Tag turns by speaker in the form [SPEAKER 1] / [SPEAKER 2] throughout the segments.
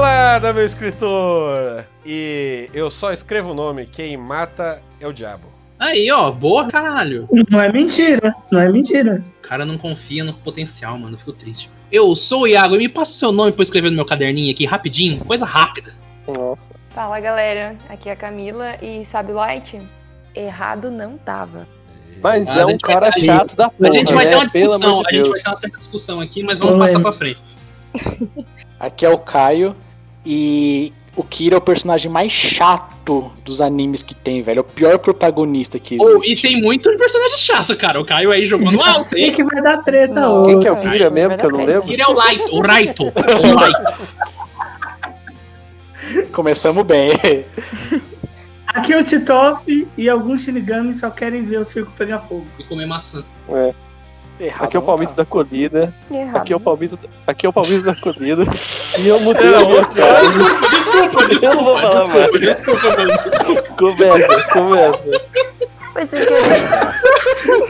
[SPEAKER 1] Uma gelada, meu escritor! E eu só escrevo o nome, quem mata é o diabo.
[SPEAKER 2] Aí, ó, boa, caralho.
[SPEAKER 3] Não é mentira, não é mentira.
[SPEAKER 2] O cara não confia no potencial, mano. Eu fico triste. Eu sou o Iago e me passa o seu nome pra eu escrever no meu caderninho aqui, rapidinho, coisa rápida.
[SPEAKER 4] Nossa.
[SPEAKER 5] Fala galera, aqui é a Camila e sabe Light? Errado não tava.
[SPEAKER 4] Mas
[SPEAKER 2] Ah,
[SPEAKER 4] é um
[SPEAKER 2] vai-
[SPEAKER 4] cara
[SPEAKER 2] gente-
[SPEAKER 4] chato da porra.
[SPEAKER 2] a gente vai ter
[SPEAKER 4] né?
[SPEAKER 2] uma
[SPEAKER 4] Pelo
[SPEAKER 2] discussão,
[SPEAKER 4] de
[SPEAKER 2] a gente vai ter uma certa discussão aqui, mas vamos
[SPEAKER 3] Oi.
[SPEAKER 2] passar pra frente.
[SPEAKER 6] Aqui é o Caio e o Kira é o personagem mais chato dos animes que tem, velho. É o pior protagonista que existe.
[SPEAKER 2] Oh, e tem muitos personagens chatos, cara. O Caio aí jogando
[SPEAKER 3] Já
[SPEAKER 2] alto,
[SPEAKER 3] que vai dar treta
[SPEAKER 5] Não.
[SPEAKER 3] hoje.
[SPEAKER 4] Quem que é o. Kira mesmo, que eu não lembro?
[SPEAKER 2] Kira é o Light, o Raito. O Light.
[SPEAKER 6] Começamos bem.
[SPEAKER 3] Aqui é o Titoff e alguns Shinigami só querem ver o circo pegar fogo.
[SPEAKER 2] E comer maçã.
[SPEAKER 4] É.
[SPEAKER 6] Errado
[SPEAKER 4] Aqui é o Palmito
[SPEAKER 6] tá.
[SPEAKER 4] da Colina.
[SPEAKER 5] Errado.
[SPEAKER 4] Aqui é o Palmito, aqui é o Palmito da Colina. E eu mudei
[SPEAKER 1] Não,
[SPEAKER 4] a minha cara.
[SPEAKER 2] Desculpa, desculpa,
[SPEAKER 4] falar
[SPEAKER 2] desculpa, desculpa, mano. Desculpa,
[SPEAKER 4] Começa, começa.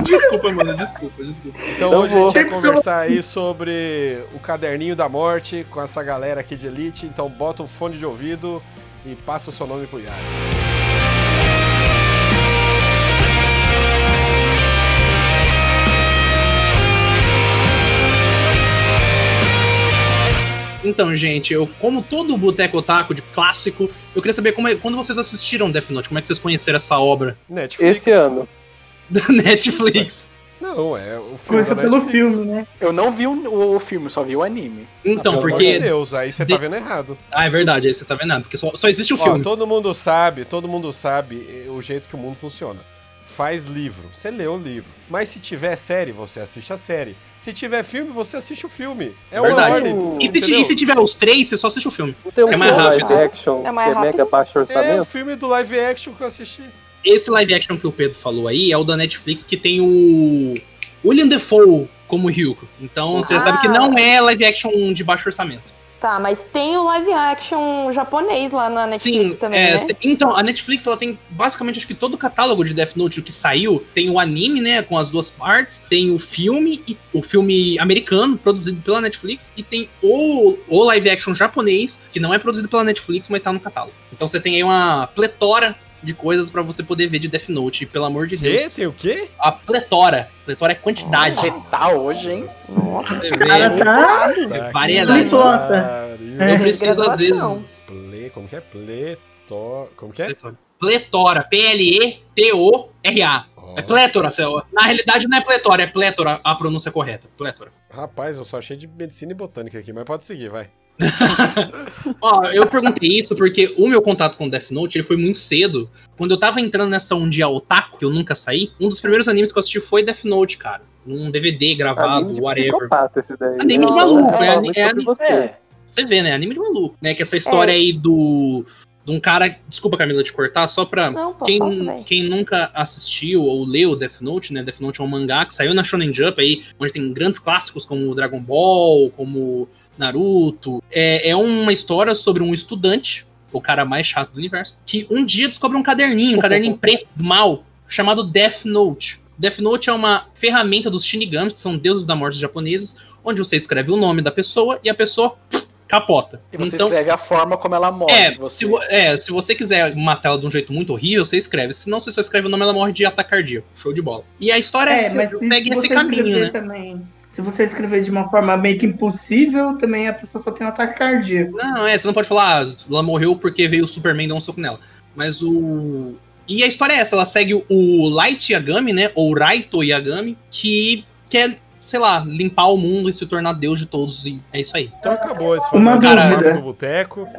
[SPEAKER 2] Desculpa, mano. Desculpa, desculpa.
[SPEAKER 1] Então
[SPEAKER 4] Então
[SPEAKER 1] hoje a gente vai conversar aí sobre o caderninho da morte com essa galera aqui de elite. Então bota o fone de ouvido e passa o seu nome pro Iago.
[SPEAKER 2] Então, gente, eu, como todo boteco otaku de clássico, eu queria saber como é, quando vocês assistiram Death Note, como é que vocês conheceram essa obra
[SPEAKER 1] Netflix.
[SPEAKER 4] Esse ano.
[SPEAKER 2] da Netflix?
[SPEAKER 1] Não, é o filme
[SPEAKER 3] Começa pelo filme, né?
[SPEAKER 6] Eu não vi o, o filme, só vi o anime.
[SPEAKER 2] Então,
[SPEAKER 1] amor
[SPEAKER 2] porque.
[SPEAKER 1] de Deus, aí você
[SPEAKER 2] de-
[SPEAKER 1] tá vendo errado.
[SPEAKER 2] Ah, é verdade, aí você tá vendo nada, porque só, só existe o
[SPEAKER 1] Ó,
[SPEAKER 2] filme.
[SPEAKER 1] todo mundo sabe, todo mundo sabe eh, o jeito que o mundo funciona. Faz livro, você lê o livro. Mas se tiver série, você assiste a série. Se tiver filme, você assiste o filme. É
[SPEAKER 2] Verdade.
[SPEAKER 1] uma ordem.
[SPEAKER 2] E se, e se tiver os três, você só assiste o filme.
[SPEAKER 4] Tem um
[SPEAKER 2] É mais
[SPEAKER 4] filme live
[SPEAKER 5] rápido.
[SPEAKER 4] action
[SPEAKER 5] É mais
[SPEAKER 4] que é mega
[SPEAKER 5] rápido.
[SPEAKER 1] É o filme do live action que eu assisti.
[SPEAKER 2] Esse live action que o Pedro falou aí é o da Netflix que tem o William Defoe como Ryuko. Então você
[SPEAKER 5] Ah.
[SPEAKER 2] sabe que não é live action de baixo orçamento.
[SPEAKER 5] Tá, mas tem o live action japonês lá na Netflix
[SPEAKER 2] Sim,
[SPEAKER 5] também,
[SPEAKER 2] é,
[SPEAKER 5] né?
[SPEAKER 2] então, a Netflix ela tem basicamente acho que todo o catálogo de Death Note o que saiu. Tem o anime, né, com as duas partes, tem o filme, e, o filme americano, produzido pela Netflix, e tem o, o live action japonês, que não é produzido pela Netflix, mas tá no catálogo. Então você tem aí uma pletora de coisas pra você poder ver de Death Note, pelo amor de Deus.
[SPEAKER 1] Tem o quê?
[SPEAKER 2] A pletora. Pletora é quantidade.
[SPEAKER 6] Você tá hoje, hein?
[SPEAKER 5] Nossa,
[SPEAKER 2] Você
[SPEAKER 3] cara tá.
[SPEAKER 1] Tá
[SPEAKER 2] variedade.
[SPEAKER 3] É.
[SPEAKER 2] Eu preciso, às vezes.
[SPEAKER 1] Ple... Como que é? Pleto... Como que é?
[SPEAKER 2] Pletora. Pletora. P-L-E-T-O-R-A. É plétora, Céu. Na realidade não é pletora, é plétora a pronúncia correta. Plétora.
[SPEAKER 1] Rapaz, eu só achei de medicina e botânica aqui, mas pode seguir, vai.
[SPEAKER 2] Ó, eu perguntei isso porque o meu contato com Death Note ele foi muito cedo. Quando eu tava entrando nessa um dia otaku, que eu nunca saí, um dos primeiros animes que eu assisti foi Death Note, cara. Um DVD gravado,
[SPEAKER 4] Anime de
[SPEAKER 2] whatever.
[SPEAKER 4] esse daí.
[SPEAKER 2] Anime de
[SPEAKER 4] Eu
[SPEAKER 5] maluco, é,
[SPEAKER 4] muito
[SPEAKER 2] é
[SPEAKER 4] sobre
[SPEAKER 2] ani-
[SPEAKER 4] você.
[SPEAKER 6] É.
[SPEAKER 2] Você vê, né? Anime de maluco. Né? Que essa história
[SPEAKER 5] É.
[SPEAKER 2] aí do. De um cara. Desculpa, Camila, te cortar, só pra.
[SPEAKER 5] Não, pô,
[SPEAKER 2] Quem,
[SPEAKER 5] velho.
[SPEAKER 2] quem nunca assistiu ou leu Death Note, né? Death Note é um mangá que saiu na Shonen Jump aí, onde tem grandes clássicos como Dragon Ball, como Naruto. É, é uma história sobre um estudante, o cara mais chato do universo, que um dia descobre um caderninho, um caderninho preto, mal, chamado Death Note. Death Note é uma ferramenta dos Shinigamis, que são deuses da morte japoneses, onde você escreve o nome da pessoa e a pessoa capota.
[SPEAKER 6] E você
[SPEAKER 2] então,
[SPEAKER 6] escreve a forma como ela morre.
[SPEAKER 2] é,
[SPEAKER 6] se você...
[SPEAKER 2] se, é, se você quiser matar ela de um jeito muito horrível, você escreve. Se não, você só escreve o nome, ela morre de ataque cardíaco. Show de bola. E a história
[SPEAKER 3] É,
[SPEAKER 2] se segue esse caminho, né?
[SPEAKER 3] Também, se você escrever de uma forma meio que impossível, também a pessoa só tem um ataque cardíaco.
[SPEAKER 2] Não, é, você não pode falar, ah, ela morreu porque veio o Superman dar um soco nela. Mas o. E a história é essa, ela segue o Light Yagami, né? Ou Raito Yagami, que quer, sei lá, limpar o mundo e se tornar deus de todos. E é isso aí.
[SPEAKER 1] Então acabou esse foi
[SPEAKER 3] Uma
[SPEAKER 1] um
[SPEAKER 2] dúvida.
[SPEAKER 1] do boteco.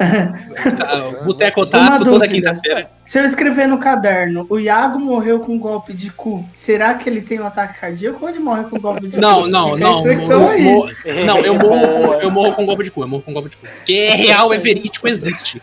[SPEAKER 2] Ah, Boteco Otaku toda quinta-feira.
[SPEAKER 3] Se eu escrever no caderno, o Iago morreu com um golpe de cu, será que ele tem um ataque cardíaco ou ele morre com um golpe de
[SPEAKER 2] Não,
[SPEAKER 3] cu?
[SPEAKER 2] não, não.
[SPEAKER 3] reflexão
[SPEAKER 2] mo- Não, eu morro, eu morro com golpe de cu, eu morro com golpe de cu. Porque é real, é verídico, existe.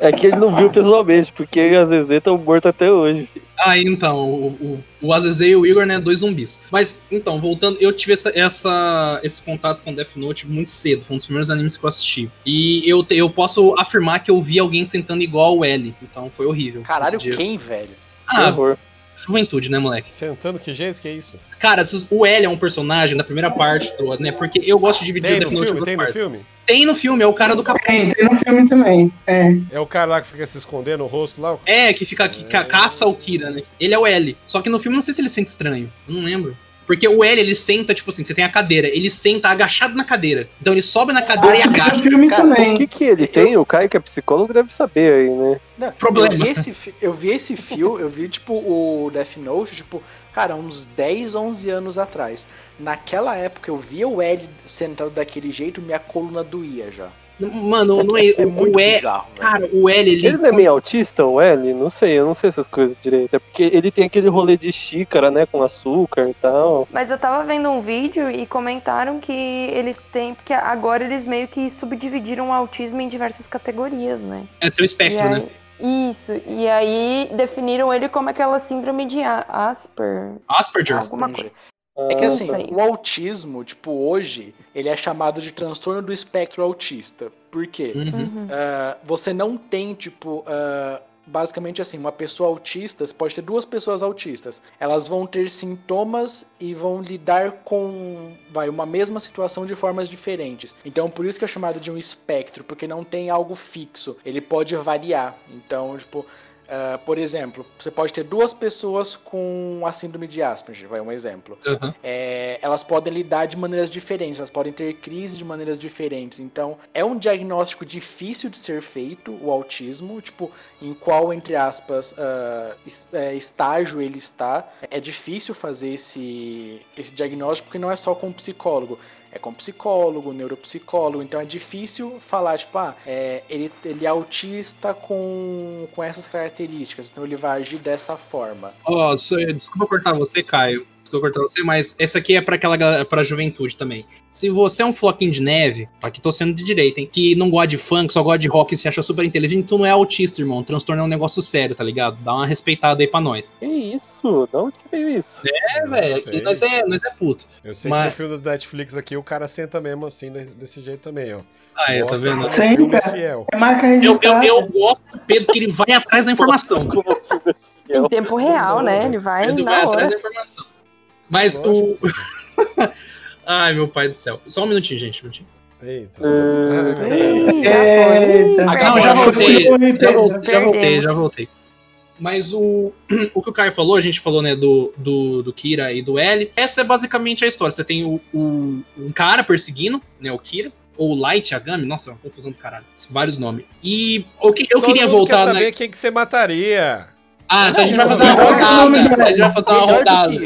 [SPEAKER 4] É que ele não viu pessoalmente, porque e a Zezé estão mortos até hoje. filho.
[SPEAKER 2] Ah, então, o, o, o Azazel e o Igor, né, dois zumbis. Mas, então, voltando, eu tive essa, essa- esse contato com Death Note muito cedo, foi um dos primeiros animes que eu assisti. E eu, te- eu posso afirmar que eu vi alguém sentando igual o L, então foi horrível.
[SPEAKER 6] Caralho, quem, velho?
[SPEAKER 4] Que
[SPEAKER 2] Ah,
[SPEAKER 4] horror.
[SPEAKER 2] Juventude, né, moleque?
[SPEAKER 1] Sentando, que jeito que é isso?
[SPEAKER 2] Cara, o L é um personagem da primeira parte, do, né, porque eu gosto de dividir
[SPEAKER 1] Tem
[SPEAKER 2] o
[SPEAKER 1] no filme? Tem no filme?
[SPEAKER 2] Tem no filme, é o cara do capuz.
[SPEAKER 3] Tem, tem no filme também. É.
[SPEAKER 1] É o cara lá que fica se escondendo o rosto lá?
[SPEAKER 2] É, que fica que ca- caça o Kira, né? Ele é o L. Só que no filme eu não sei se ele sente estranho. Eu não lembro. Porque o L, ele senta, tipo assim, você tem a cadeira, ele senta agachado na cadeira. Então ele sobe na cadeira e agacha.
[SPEAKER 3] filme
[SPEAKER 6] Cara,
[SPEAKER 4] O
[SPEAKER 3] também.
[SPEAKER 4] que que ele tem? O Caio, que é psicólogo, deve saber aí, né?
[SPEAKER 6] Não,
[SPEAKER 2] Problema.
[SPEAKER 6] Eu vi esse, eu vi esse fio, eu vi, tipo, o Death Note, tipo, cara, uns 10, 11 anos atrás. Naquela época eu via o L sentado daquele jeito, minha coluna doía já.
[SPEAKER 2] Mano, não é,
[SPEAKER 6] É
[SPEAKER 2] o,
[SPEAKER 6] muito
[SPEAKER 2] o L,
[SPEAKER 6] bizarro, velho.
[SPEAKER 2] cara, o L, ele,
[SPEAKER 4] Ele não é meio autista, o L? Não sei, eu não sei essas coisas direito. É porque ele tem aquele rolê de xícara, né, com açúcar e tal.
[SPEAKER 5] Mas eu tava vendo um vídeo e comentaram que ele tem. Porque agora eles meio que subdividiram o autismo em diversas categorias, né?
[SPEAKER 2] é seu espectro, né?
[SPEAKER 5] aí, Isso, e aí definiram ele como aquela síndrome de Asper.
[SPEAKER 2] Asperger.
[SPEAKER 5] Alguma coisa.
[SPEAKER 6] É que assim, o autismo, tipo, hoje, ele é chamado de transtorno do espectro autista. Por quê?
[SPEAKER 2] Uhum.
[SPEAKER 6] Ah, você não tem, tipo, ah, basicamente assim, uma pessoa autista, você pode ter duas pessoas autistas. Elas vão ter sintomas e vão lidar com, vai, uma mesma situação de formas diferentes. Então, por isso que é chamado de um espectro, porque não tem algo fixo. Ele pode variar. Então, tipo, ah, por exemplo, você pode ter duas pessoas com a síndrome de Asperger, vai um exemplo
[SPEAKER 2] Uhum.
[SPEAKER 6] é, elas podem lidar de maneiras diferentes, elas podem ter crises de maneiras diferentes. Então, é um diagnóstico difícil de ser feito, o autismo, tipo, em qual, entre aspas, é, estágio ele está. É difícil fazer esse, esse diagnóstico porque não é só com o psicólogo. É com psicólogo, neuropsicólogo, então é difícil falar, tipo, ah, é, ele, ele é autista com, com essas características, então ele vai agir dessa forma.
[SPEAKER 2] Ó, só- desculpa cortar você, Caio. Desculpa cortar você, mas essa aqui é pra aquela pra juventude também. Se você é um floquinho de neve, aqui tô sendo de direita, hein? Que não gosta de funk, só gosta de rock e se acha super inteligente, tu não é autista, irmão. Transtorno é um negócio sério, tá ligado? Dá uma respeitada aí pra nós.
[SPEAKER 4] Que isso? De onde que veio isso?
[SPEAKER 2] É, velho, aqui nós é, nós é puto.
[SPEAKER 1] Eu sei
[SPEAKER 2] Mas-
[SPEAKER 1] que no filme do Netflix aqui o cara senta mesmo assim, de- desse jeito também, ó.
[SPEAKER 2] Ah, é, tá vendo?
[SPEAKER 3] Senta.
[SPEAKER 1] é fiel.
[SPEAKER 3] É marca
[SPEAKER 2] Eu, eu,
[SPEAKER 3] registrada.
[SPEAKER 2] eu gosto do Pedro que ele vai atrás da informação.
[SPEAKER 5] Em tempo real, né? Ele vai
[SPEAKER 2] Pedro vai
[SPEAKER 5] na
[SPEAKER 2] atrás
[SPEAKER 5] hora.
[SPEAKER 2] da informação. Mas o.
[SPEAKER 1] Lógico.
[SPEAKER 2] Ai, meu pai do céu. Só um minutinho, gente. Um minutinho.
[SPEAKER 1] Eita.
[SPEAKER 4] É.
[SPEAKER 5] Ih, já foi.
[SPEAKER 3] Eita.
[SPEAKER 2] Ah,
[SPEAKER 5] Perdeu.
[SPEAKER 2] não, já voltei. Já, voltei, já voltei. Mas o, o que o Caio falou, a gente falou, né, do, do, do Kira e do L. Essa é basicamente a história. Você tem o, o- um cara perseguindo, né, o Kira. Ou o Light Yagami, nossa, uma confusão do caralho. Vários nomes. E o que eu
[SPEAKER 1] Todo
[SPEAKER 2] queria voltar
[SPEAKER 1] quer saber quem que você mataria.
[SPEAKER 2] Ah, então a gente vai fazer uma rodada. A gente vai fazer uma rodada.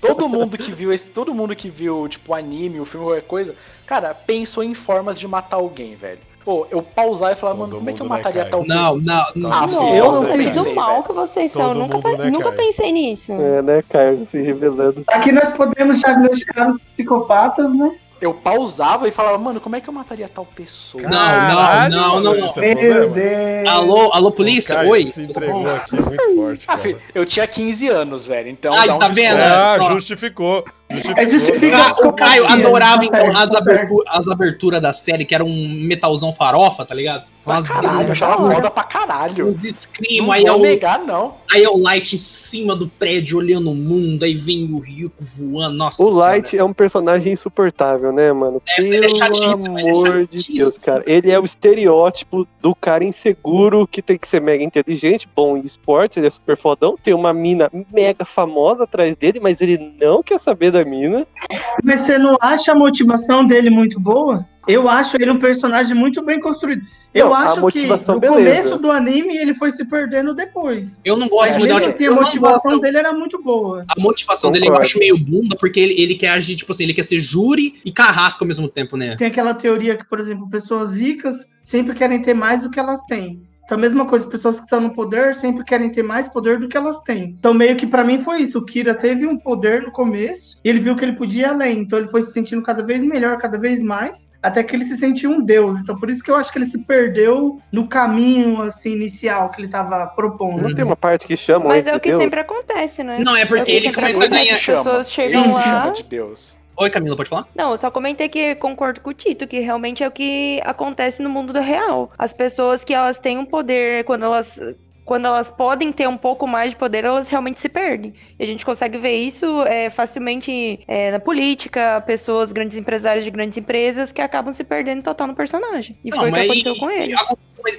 [SPEAKER 6] Todo mundo que viu esse, todo mundo que viu, tipo, o anime, o filme, qualquer coisa, cara, pensou em formas de matar alguém, velho. Pô, eu pausar e falar,
[SPEAKER 1] Todo
[SPEAKER 6] mano, como é que eu
[SPEAKER 1] né,
[SPEAKER 6] mataria
[SPEAKER 1] Caio?
[SPEAKER 6] tal
[SPEAKER 2] Não,
[SPEAKER 6] pessoa?
[SPEAKER 2] não, não.
[SPEAKER 6] Ah, filho,
[SPEAKER 1] mundo,
[SPEAKER 5] Eu,
[SPEAKER 6] eu
[SPEAKER 1] né, Caio?
[SPEAKER 5] do
[SPEAKER 6] pensei,
[SPEAKER 5] mal que vocês são.
[SPEAKER 1] Todo
[SPEAKER 5] Nunca,
[SPEAKER 1] né,
[SPEAKER 5] nunca
[SPEAKER 1] Caio?
[SPEAKER 5] pensei nisso.
[SPEAKER 4] É, né, Caio? Se revelando.
[SPEAKER 3] Aqui nós podemos diagnosticar os psicopatas, né?
[SPEAKER 6] Eu pausava e falava, mano, como é que eu mataria tal pessoa?
[SPEAKER 2] Não, não, não, não, não.
[SPEAKER 1] é
[SPEAKER 3] Meu. Deus.
[SPEAKER 2] Alô, alô, polícia?
[SPEAKER 1] Caio
[SPEAKER 2] Oi?
[SPEAKER 1] se entregou aqui muito forte,
[SPEAKER 6] Ah, filho, eu tinha 15 anos, velho, então
[SPEAKER 2] Ai,
[SPEAKER 6] dá um
[SPEAKER 2] tá vendo?
[SPEAKER 1] Ah, justificou.
[SPEAKER 3] É justifica-
[SPEAKER 2] Ca- O Caio adorava então, as,
[SPEAKER 3] tá
[SPEAKER 2] abertu- as aberturas da série, que era um metalzão farofa, tá ligado?
[SPEAKER 6] Pra
[SPEAKER 2] Umas-
[SPEAKER 6] caralho, eu achava foda pra caralho.
[SPEAKER 2] Uns scream,
[SPEAKER 6] Não
[SPEAKER 2] aí é, o,
[SPEAKER 6] negar, não.
[SPEAKER 2] aí é o Light em cima do prédio olhando o mundo, aí vem o Ryuko voando, nossa
[SPEAKER 4] O
[SPEAKER 2] senhora.
[SPEAKER 4] Light é um personagem insuportável, né, mano?
[SPEAKER 2] Ele é
[SPEAKER 4] Pelo
[SPEAKER 2] é
[SPEAKER 4] amor de. Deus, cara. Ele é o estereótipo do cara inseguro que tem que ser mega inteligente, bom em esportes, ele é super fodão, tem uma mina mega famosa atrás dele, mas ele não quer saber da mina.
[SPEAKER 3] Mas você não acha a motivação dele muito boa? Eu acho ele um personagem muito bem construído. Eu
[SPEAKER 4] Não,
[SPEAKER 3] acho que no
[SPEAKER 4] beleza.
[SPEAKER 3] começo do anime ele foi se perdendo depois.
[SPEAKER 2] Eu não gosto muito da
[SPEAKER 3] assim, a
[SPEAKER 2] eu não
[SPEAKER 3] motivação
[SPEAKER 2] gosto-
[SPEAKER 3] dele era muito boa.
[SPEAKER 2] A motivação dele eu
[SPEAKER 4] Concordo.
[SPEAKER 2] acho meio bunda, porque ele, ele quer agir, tipo assim, ele quer ser júri e carrasco ao mesmo tempo, né?
[SPEAKER 3] Tem aquela teoria que, por exemplo, pessoas ricas sempre querem ter mais do que elas têm. Então, a mesma coisa, pessoas que estão no poder sempre querem ter mais poder do que elas têm. Então, meio que pra mim foi isso. O Kira teve um poder no começo e ele viu que ele podia ir além. Então, ele foi se sentindo cada vez melhor, cada vez mais, até que ele se sentiu um deus. Então, por isso que eu acho que ele se perdeu no caminho assim inicial que ele tava propondo.
[SPEAKER 4] Não tem uma parte que chama
[SPEAKER 5] Mas é o que
[SPEAKER 4] Deus?
[SPEAKER 5] sempre acontece, né?
[SPEAKER 2] Não, é porque
[SPEAKER 5] É
[SPEAKER 2] ele
[SPEAKER 5] que
[SPEAKER 2] começa a ganhar.
[SPEAKER 5] As
[SPEAKER 6] chama.
[SPEAKER 5] pessoas chegam
[SPEAKER 6] Ele
[SPEAKER 5] lá-
[SPEAKER 6] chama de Deus.
[SPEAKER 2] Oi, Camila, pode falar?
[SPEAKER 5] Não, eu só comentei que concordo com o Tito, que realmente é o que acontece no mundo do real. As pessoas que elas têm um poder, quando elas quando elas podem ter um pouco mais de poder, elas realmente se perdem. E a gente consegue ver isso é, facilmente é, na política, pessoas, grandes empresários de grandes empresas que acabam se perdendo total no personagem. E
[SPEAKER 2] Não,
[SPEAKER 5] foi o que aconteceu
[SPEAKER 2] e-
[SPEAKER 5] com ele.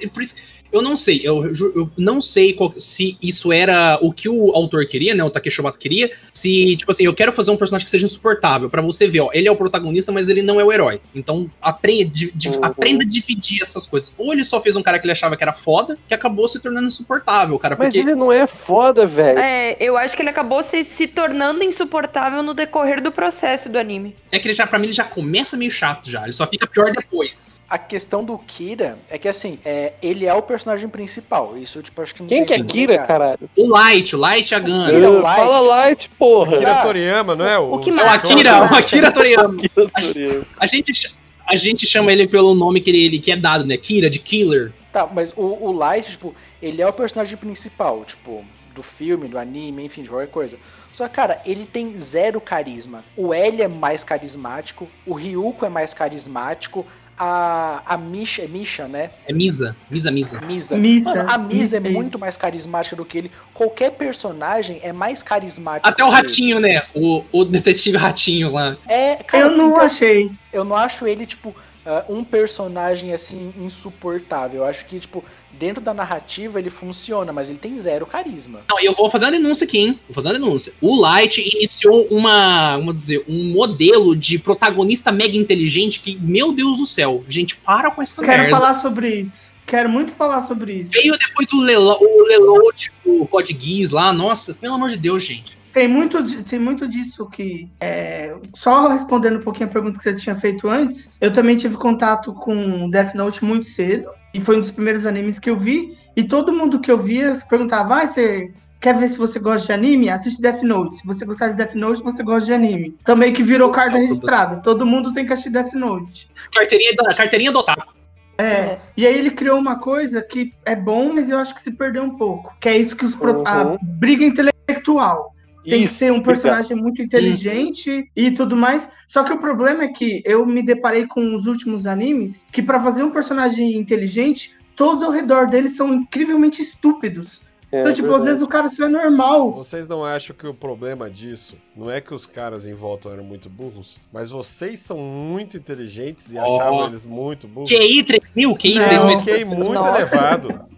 [SPEAKER 2] e- por isso- eu não sei, eu, eu não sei qual- se isso era o que o autor queria, né? O Takeshi Obata queria. Se, tipo assim, eu quero fazer um personagem que seja insuportável, pra você ver, ó, ele é o protagonista, mas ele não é o herói. Então, aprenda, di- di-
[SPEAKER 4] Uhum.
[SPEAKER 2] aprenda a dividir essas coisas. Ou ele só fez um cara que ele achava que era foda, que acabou se tornando insuportável, cara.
[SPEAKER 4] Mas
[SPEAKER 2] Porque
[SPEAKER 4] ele não é foda, velho.
[SPEAKER 5] É, eu acho que ele acabou se, se tornando insuportável no decorrer do processo do anime.
[SPEAKER 2] é que ele já, pra mim, ele já começa meio chato já. Ele só fica pior depois.
[SPEAKER 6] A questão do Kira é que, assim, é, ele é o personagem principal. Isso, tipo, acho que não
[SPEAKER 4] Quem que é Kira, caralho?
[SPEAKER 2] O Light, o Light é a.
[SPEAKER 6] Kira
[SPEAKER 4] Ah,
[SPEAKER 6] Light,
[SPEAKER 4] Fala Light, porra.
[SPEAKER 1] Akira. Toriyama, não é?
[SPEAKER 5] O que
[SPEAKER 2] É o. Akira, o Akira Toriyama.
[SPEAKER 4] Akira Toriyama.
[SPEAKER 2] A gente, ch- a gente chama ele pelo nome que ele, que é dado, né? Kira, de Killer.
[SPEAKER 6] Tá, mas o, o Light, tipo, ele é o personagem principal, tipo, do filme, do anime, enfim, de qualquer coisa. Só cara, ele tem zero carisma. O L é mais carismático, o Ryuko é mais carismático, a, a Misha, é Misha, né?
[SPEAKER 2] É Misa. Misa, Misa.
[SPEAKER 6] Misa.
[SPEAKER 3] Misa.
[SPEAKER 6] Mano, a Misa é
[SPEAKER 3] Misa.
[SPEAKER 6] muito mais carismática do que ele. Qualquer personagem é mais carismático.
[SPEAKER 2] Até o
[SPEAKER 6] que ele.
[SPEAKER 2] Ratinho, né? O, o detetive Ratinho lá.
[SPEAKER 6] É, cara,
[SPEAKER 3] Eu não
[SPEAKER 6] então,
[SPEAKER 3] achei.
[SPEAKER 6] eu não acho ele, tipo, ah, um personagem assim insuportável. Eu acho que, tipo, dentro da narrativa ele funciona, mas ele tem zero carisma.
[SPEAKER 2] Não, eu vou fazer uma denúncia aqui, hein? Vou fazer uma denúncia. O Light iniciou uma, vamos dizer, um modelo de protagonista mega inteligente que, meu Deus do céu, gente, para com essa
[SPEAKER 3] Quero
[SPEAKER 2] merda.
[SPEAKER 3] falar sobre isso. Quero muito falar sobre isso.
[SPEAKER 2] Veio depois o, Lelo, o Leload, o Code Geass lá, nossa, pelo amor de Deus, gente.
[SPEAKER 3] Tem muito, tem muito disso que. é, só respondendo um pouquinho a pergunta que você tinha feito antes, eu também tive contato com Death Note muito cedo. E foi um dos primeiros animes que eu vi. E todo mundo que eu via se perguntava: ah, você quer ver se você gosta de anime? Assiste Death Note. Se você gostar de Death Note, você gosta de anime. Também que virou
[SPEAKER 2] Nossa,
[SPEAKER 3] carta registrada. Todo mundo tem que assistir Death Note.
[SPEAKER 2] Carteirinha, do- carteirinha do Otaku.
[SPEAKER 3] É. E aí ele criou uma coisa que é bom, mas eu acho que se perdeu um pouco. Que é isso que os pro... a
[SPEAKER 4] Uhum.
[SPEAKER 3] briga intelectual. Tem que
[SPEAKER 4] Isso,
[SPEAKER 3] ser um personagem muito inteligente e tudo mais. Só que o problema é que eu me deparei com os últimos animes que pra fazer um personagem inteligente, todos ao redor dele são incrivelmente estúpidos.
[SPEAKER 4] É
[SPEAKER 3] então, tipo, às
[SPEAKER 4] verdade.
[SPEAKER 3] vezes o cara só é normal.
[SPEAKER 1] Vocês não acham que o problema disso não é que os caras em volta eram muito burros, mas vocês são muito inteligentes e
[SPEAKER 2] Ó.
[SPEAKER 1] achavam eles muito burros?
[SPEAKER 2] QI 3000, QI
[SPEAKER 3] Não.
[SPEAKER 2] 3000.
[SPEAKER 1] Fiquei muito
[SPEAKER 5] Nossa.
[SPEAKER 1] elevado.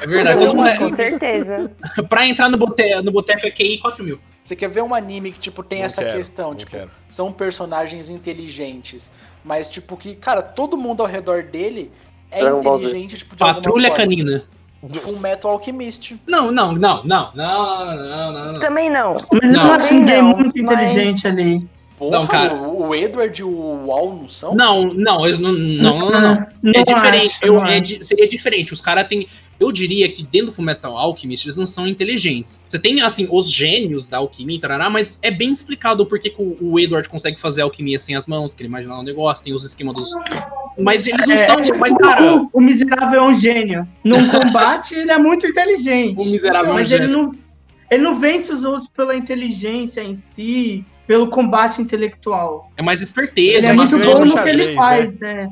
[SPEAKER 2] É verdade, todo mundo
[SPEAKER 5] Com
[SPEAKER 2] é,
[SPEAKER 5] certeza.
[SPEAKER 2] pra entrar no, bote, no boteco é QI 4000.
[SPEAKER 6] Você quer ver um anime que, tipo, tem
[SPEAKER 1] Não
[SPEAKER 6] essa
[SPEAKER 1] quero,
[SPEAKER 6] questão, tipo,
[SPEAKER 1] quero.
[SPEAKER 6] são personagens inteligentes, mas, tipo, que, cara, todo mundo ao redor dele é
[SPEAKER 4] Dragon
[SPEAKER 6] inteligente, tipo, de
[SPEAKER 2] Patrulha
[SPEAKER 6] forma.
[SPEAKER 2] canina.
[SPEAKER 6] Full Metal Alchemist.
[SPEAKER 2] Não, não, não, não, não, não, não, não.
[SPEAKER 5] Também não.
[SPEAKER 3] Mas eu
[SPEAKER 2] Não.
[SPEAKER 3] não acho ninguém
[SPEAKER 5] Não,
[SPEAKER 3] muito
[SPEAKER 5] mas-
[SPEAKER 3] inteligente ali.
[SPEAKER 6] Porra,
[SPEAKER 2] Não, cara.
[SPEAKER 6] O, Edward e o Wall não são?
[SPEAKER 2] Não, não, eles não, não, não, não, não.
[SPEAKER 3] Não
[SPEAKER 2] É diferente.
[SPEAKER 3] acho,
[SPEAKER 2] eu-
[SPEAKER 3] não
[SPEAKER 2] é seria diferente. Os caras têm. Eu diria que dentro do Fullmetal Alchemist eles não são inteligentes. Você tem, assim, os gênios da alquimia, tarará, mas é bem explicado o porquê que o, Edward consegue fazer alquimia sem as mãos, que ele imagina um negócio, tem os esquemas dos. Mas eles não
[SPEAKER 3] É,
[SPEAKER 2] são.
[SPEAKER 3] tipo,
[SPEAKER 2] Mas, cara,
[SPEAKER 3] o, o miserável é um gênio. Num combate, ele é muito inteligente.
[SPEAKER 2] o miserável é um
[SPEAKER 3] Mas ele
[SPEAKER 2] gênio.
[SPEAKER 3] não, ele não vence os outros pela inteligência em si, pelo combate intelectual.
[SPEAKER 2] é mais esperteza,
[SPEAKER 3] Ele é
[SPEAKER 2] é,
[SPEAKER 3] muito bom
[SPEAKER 1] no
[SPEAKER 3] que ele faz, né?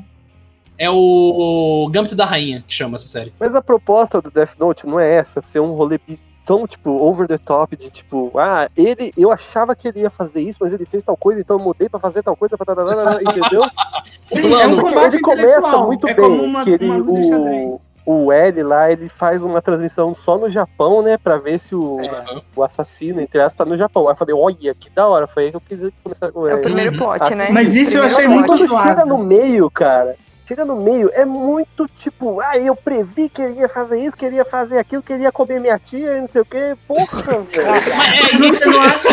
[SPEAKER 2] É o Gambito da Rainha que chama essa série.
[SPEAKER 4] Mas a proposta do Death Note não é essa, ser um rolê tão, tipo, over the top, de tipo, ah, ele, eu achava que ele ia fazer isso, mas ele fez tal coisa, então eu mudei pra fazer tal coisa, pra entendeu?
[SPEAKER 3] Sim,
[SPEAKER 2] plano,
[SPEAKER 3] é um
[SPEAKER 4] Porque
[SPEAKER 3] combate
[SPEAKER 4] ele começa muito
[SPEAKER 3] é
[SPEAKER 4] bem,
[SPEAKER 3] uma,
[SPEAKER 4] que ele, o, o L lá, ele faz uma transmissão só no Japão, né, pra ver se o,
[SPEAKER 2] Aham.
[SPEAKER 4] o assassino, entre aspas, tá no Japão. Aí eu falei, olha, que da hora, foi aí que eu quis começar com
[SPEAKER 5] É o
[SPEAKER 4] ele.
[SPEAKER 5] primeiro plot, né?
[SPEAKER 3] Mas isso eu achei muito
[SPEAKER 4] Quando chega no meio, cara, chega no meio, é muito tipo, ah, eu previ que ele ia fazer isso, que ele ia fazer aquilo, que ele ia comer minha tia, e não sei o quê. Porra, velho.
[SPEAKER 2] Mas é, isso
[SPEAKER 3] não acha?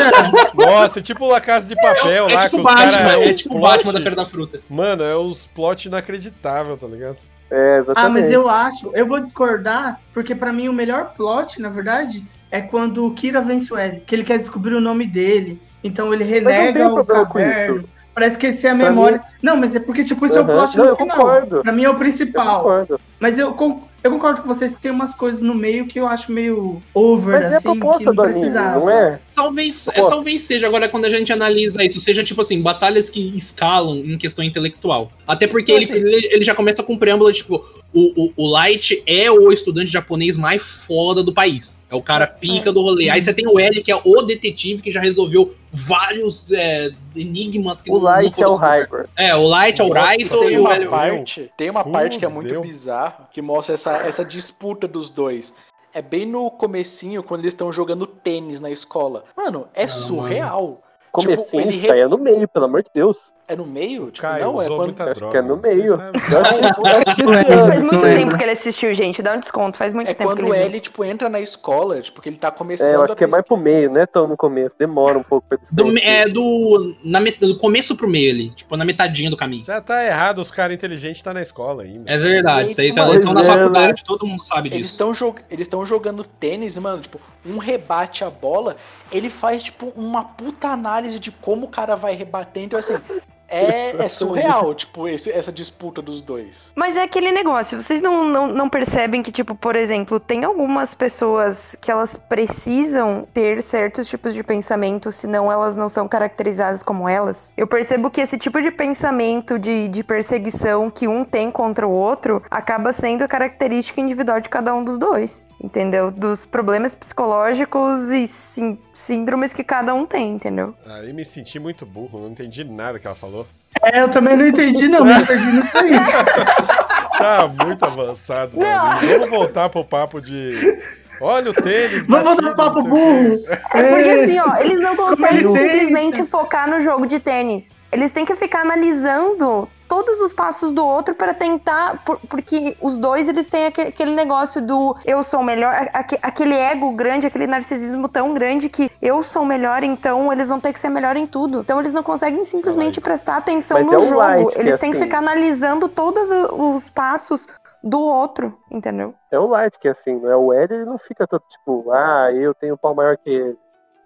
[SPEAKER 1] Nossa, tipo La Casa de Papel
[SPEAKER 2] é
[SPEAKER 1] lá,
[SPEAKER 2] tipo
[SPEAKER 1] que os
[SPEAKER 2] Batman,
[SPEAKER 1] caras.
[SPEAKER 2] é tipo Batman da Feira da Fruta.
[SPEAKER 1] Mano, é os plot inacreditável, tá ligado?
[SPEAKER 4] É, exatamente.
[SPEAKER 3] Ah, mas eu acho, eu vou discordar, porque pra mim o melhor plot, na verdade, é quando o Kira vence o L, que ele quer descobrir o nome dele. Então ele
[SPEAKER 4] Mas não
[SPEAKER 3] renega
[SPEAKER 4] tem
[SPEAKER 3] o
[SPEAKER 4] problema com
[SPEAKER 3] caverno.
[SPEAKER 4] isso.
[SPEAKER 3] Esse é a
[SPEAKER 4] Pra
[SPEAKER 3] memória. Não, mas é porque, tipo, isso é o plot
[SPEAKER 4] Não,
[SPEAKER 3] no
[SPEAKER 4] eu
[SPEAKER 3] final.
[SPEAKER 4] concordo.
[SPEAKER 3] Pra mim é o
[SPEAKER 4] Eu
[SPEAKER 3] principal.
[SPEAKER 4] concordo.
[SPEAKER 3] Mas eu, con- Eu concordo com vocês que tem umas coisas no meio que eu acho meio over,
[SPEAKER 4] Mas é a
[SPEAKER 3] assim, que
[SPEAKER 4] proposta
[SPEAKER 3] não
[SPEAKER 4] do anime,
[SPEAKER 3] precisava.
[SPEAKER 4] não é?
[SPEAKER 2] Talvez, é, talvez seja agora quando a gente analisa isso, seja tipo assim, batalhas que escalam em questão intelectual. Até porque
[SPEAKER 6] Não,
[SPEAKER 2] ele, ele, ele já começa com preâmbulo, tipo, o, o, o Light é o estudante japonês mais foda do país. É o cara pica do rolê. Aí você tem o L, que é o detetive que já resolveu vários é, enigmas que
[SPEAKER 4] O
[SPEAKER 2] não- não
[SPEAKER 4] Light é
[SPEAKER 2] foram
[SPEAKER 4] o. Hyper.
[SPEAKER 2] É, o Light é o Raito
[SPEAKER 6] Tem
[SPEAKER 2] e o
[SPEAKER 6] uma
[SPEAKER 2] L.
[SPEAKER 6] parte, tem uma parte que é muito
[SPEAKER 1] Fudeu.
[SPEAKER 6] bizarra, que mostra essa, essa disputa dos dois. É bem no comecinho, quando eles estão jogando tênis na escola. Mano, é
[SPEAKER 2] Não,
[SPEAKER 6] surreal.
[SPEAKER 4] Comecinho,
[SPEAKER 6] ele
[SPEAKER 4] isso aí é no meio, pelo amor de Deus.
[SPEAKER 6] É no meio? Tipo,
[SPEAKER 1] Caio,
[SPEAKER 6] não, é quando...
[SPEAKER 1] muita
[SPEAKER 4] Acho
[SPEAKER 1] droga.
[SPEAKER 4] que é no meio. esse
[SPEAKER 3] Faz
[SPEAKER 5] muito tempo que ele assistiu, gente. Dá um desconto. Faz muito
[SPEAKER 6] É
[SPEAKER 5] tempo que
[SPEAKER 6] quando o
[SPEAKER 5] ele.
[SPEAKER 6] L, tipo, entra na escola, tipo, que ele tá começando
[SPEAKER 4] É, eu acho
[SPEAKER 6] a
[SPEAKER 4] que é mais pro meio, não é tão no começo. Demora um pouco pra
[SPEAKER 2] Do, é do, na, met- do começo pro meio ali, tipo, na metadinha do caminho.
[SPEAKER 1] Já tá errado, os caras inteligentes tá na escola ainda.
[SPEAKER 2] É verdade, isso aí tá, eles estão na
[SPEAKER 4] é,
[SPEAKER 2] faculdade, todo mundo sabe
[SPEAKER 6] Eles
[SPEAKER 2] disso.
[SPEAKER 6] estão jog... eles estão jogando tênis, mano, tipo, um rebate a bola, ele faz, tipo, uma puta análise de como o cara vai rebater. Então, assim, é, é surreal, tipo, esse- essa disputa dos dois.
[SPEAKER 5] Mas é aquele negócio, vocês não, não, não percebem que, tipo, por exemplo, tem algumas pessoas que elas precisam ter certos tipos de pensamento, senão elas não são caracterizadas como elas? Eu percebo que esse tipo de pensamento de, de perseguição que um tem contra o outro acaba sendo a característica individual de cada um dos dois, entendeu? Dos problemas psicológicos e sim- síndromes que cada um tem, entendeu?
[SPEAKER 1] Aí me senti muito burro, não entendi nada que ela falou.
[SPEAKER 3] É, eu também não entendi, não, me perdi nisso aí.
[SPEAKER 1] Tá muito avançado,
[SPEAKER 5] Não.
[SPEAKER 1] Vamos voltar pro papo de. Olha o tênis.
[SPEAKER 3] Vamos
[SPEAKER 1] batido,
[SPEAKER 3] voltar pro papo burro.
[SPEAKER 5] É porque
[SPEAKER 3] É.
[SPEAKER 5] assim, ó, eles não conseguem simplesmente focar no jogo de tênis. Eles têm que ficar analisando todos os passos do outro para tentar, por- porque os dois eles têm aque- aquele negócio do eu sou o melhor, a- aque- aquele ego grande, aquele narcisismo tão grande que eu sou o melhor, então eles vão ter que ser melhor em tudo. Então eles não conseguem simplesmente
[SPEAKER 1] Lógico.
[SPEAKER 5] prestar atenção
[SPEAKER 4] Mas
[SPEAKER 5] no
[SPEAKER 4] é o
[SPEAKER 5] jogo.
[SPEAKER 4] Light que
[SPEAKER 5] eles
[SPEAKER 4] é
[SPEAKER 5] têm que
[SPEAKER 4] assim.
[SPEAKER 5] ficar analisando todos os passos do outro, entendeu?
[SPEAKER 4] É o Light que é assim, não é o L, ele não fica todo tipo, ah, eu tenho um pau maior que ele.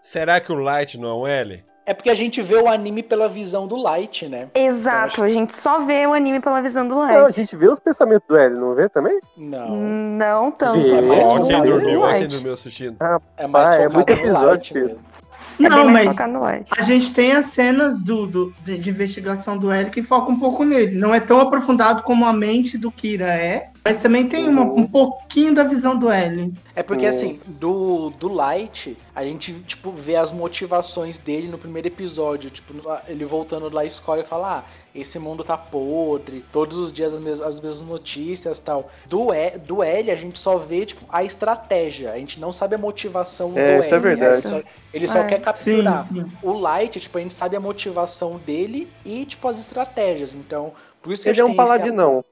[SPEAKER 1] Será que o Light não é um L?
[SPEAKER 6] É porque a gente vê o anime pela visão do Light, né?
[SPEAKER 5] Exato, a gente só vê o anime pela visão do
[SPEAKER 4] Não, a
[SPEAKER 5] Light.
[SPEAKER 4] gente vê os pensamentos do L, não vê também?
[SPEAKER 6] Não.
[SPEAKER 5] Não tanto.
[SPEAKER 4] Vê.
[SPEAKER 5] é mais
[SPEAKER 1] Ó, quem dormiu, ó, quem
[SPEAKER 5] Light.
[SPEAKER 1] dormiu assistindo.
[SPEAKER 6] É mais
[SPEAKER 4] Ah, é muito
[SPEAKER 6] no
[SPEAKER 4] episódio,
[SPEAKER 6] Light.
[SPEAKER 5] É
[SPEAKER 3] Não, mas a gente tem as cenas do, do- de, de investigação do L que foca um pouco nele. Não é tão aprofundado como a mente do Kira é, mas também tem uma- um pouquinho da visão do L.
[SPEAKER 6] É porque, assim, do, do Light, a gente, tipo, vê as motivações dele no primeiro episódio. Tipo, ele voltando da escola e fala, ah, esse mundo tá podre, todos os dias as mesmas, as mesmas notícias tal. Do, e, do L, a gente só vê, tipo, a estratégia. A gente não sabe a motivação
[SPEAKER 4] É,
[SPEAKER 6] do
[SPEAKER 4] isso
[SPEAKER 6] L.
[SPEAKER 4] é verdade.
[SPEAKER 6] Ele só, ele só
[SPEAKER 5] É.
[SPEAKER 6] quer
[SPEAKER 3] Sim,
[SPEAKER 6] capturar.
[SPEAKER 3] sim.
[SPEAKER 6] O Light, tipo, a gente sabe a motivação dele e, tipo, as estratégias. Então, por isso que a
[SPEAKER 4] Ele é um
[SPEAKER 6] tem esse-
[SPEAKER 4] paladinão.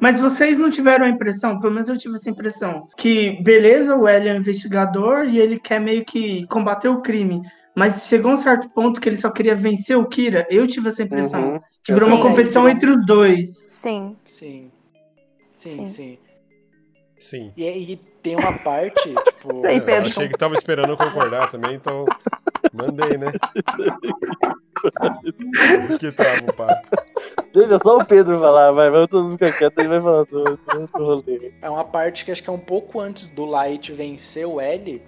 [SPEAKER 3] Mas vocês não tiveram a impressão, pelo menos eu tive essa impressão, que beleza, o L é um investigador e ele quer meio que combater o crime. Mas chegou um certo ponto que ele só queria vencer o Kira. Eu tive essa impressão.
[SPEAKER 4] Uhum.
[SPEAKER 3] Que virou uma
[SPEAKER 5] Sim.
[SPEAKER 3] competição entre os dois.
[SPEAKER 5] Sim.
[SPEAKER 6] Sim. Sim,
[SPEAKER 5] Sim.
[SPEAKER 6] sim.
[SPEAKER 1] Sim.
[SPEAKER 6] E aí tem uma parte, tipo.
[SPEAKER 5] Isso aí,
[SPEAKER 1] Eu
[SPEAKER 5] Pedro.
[SPEAKER 1] achei que tava esperando eu concordar também, então mandei, né? que trava o papo.
[SPEAKER 4] Deixa só o Pedro falar, vai, vai todo mundo ficar quieto e vai falar do, do, do rolê.
[SPEAKER 6] É uma parte que acho que é um pouco antes do Light vencer o L.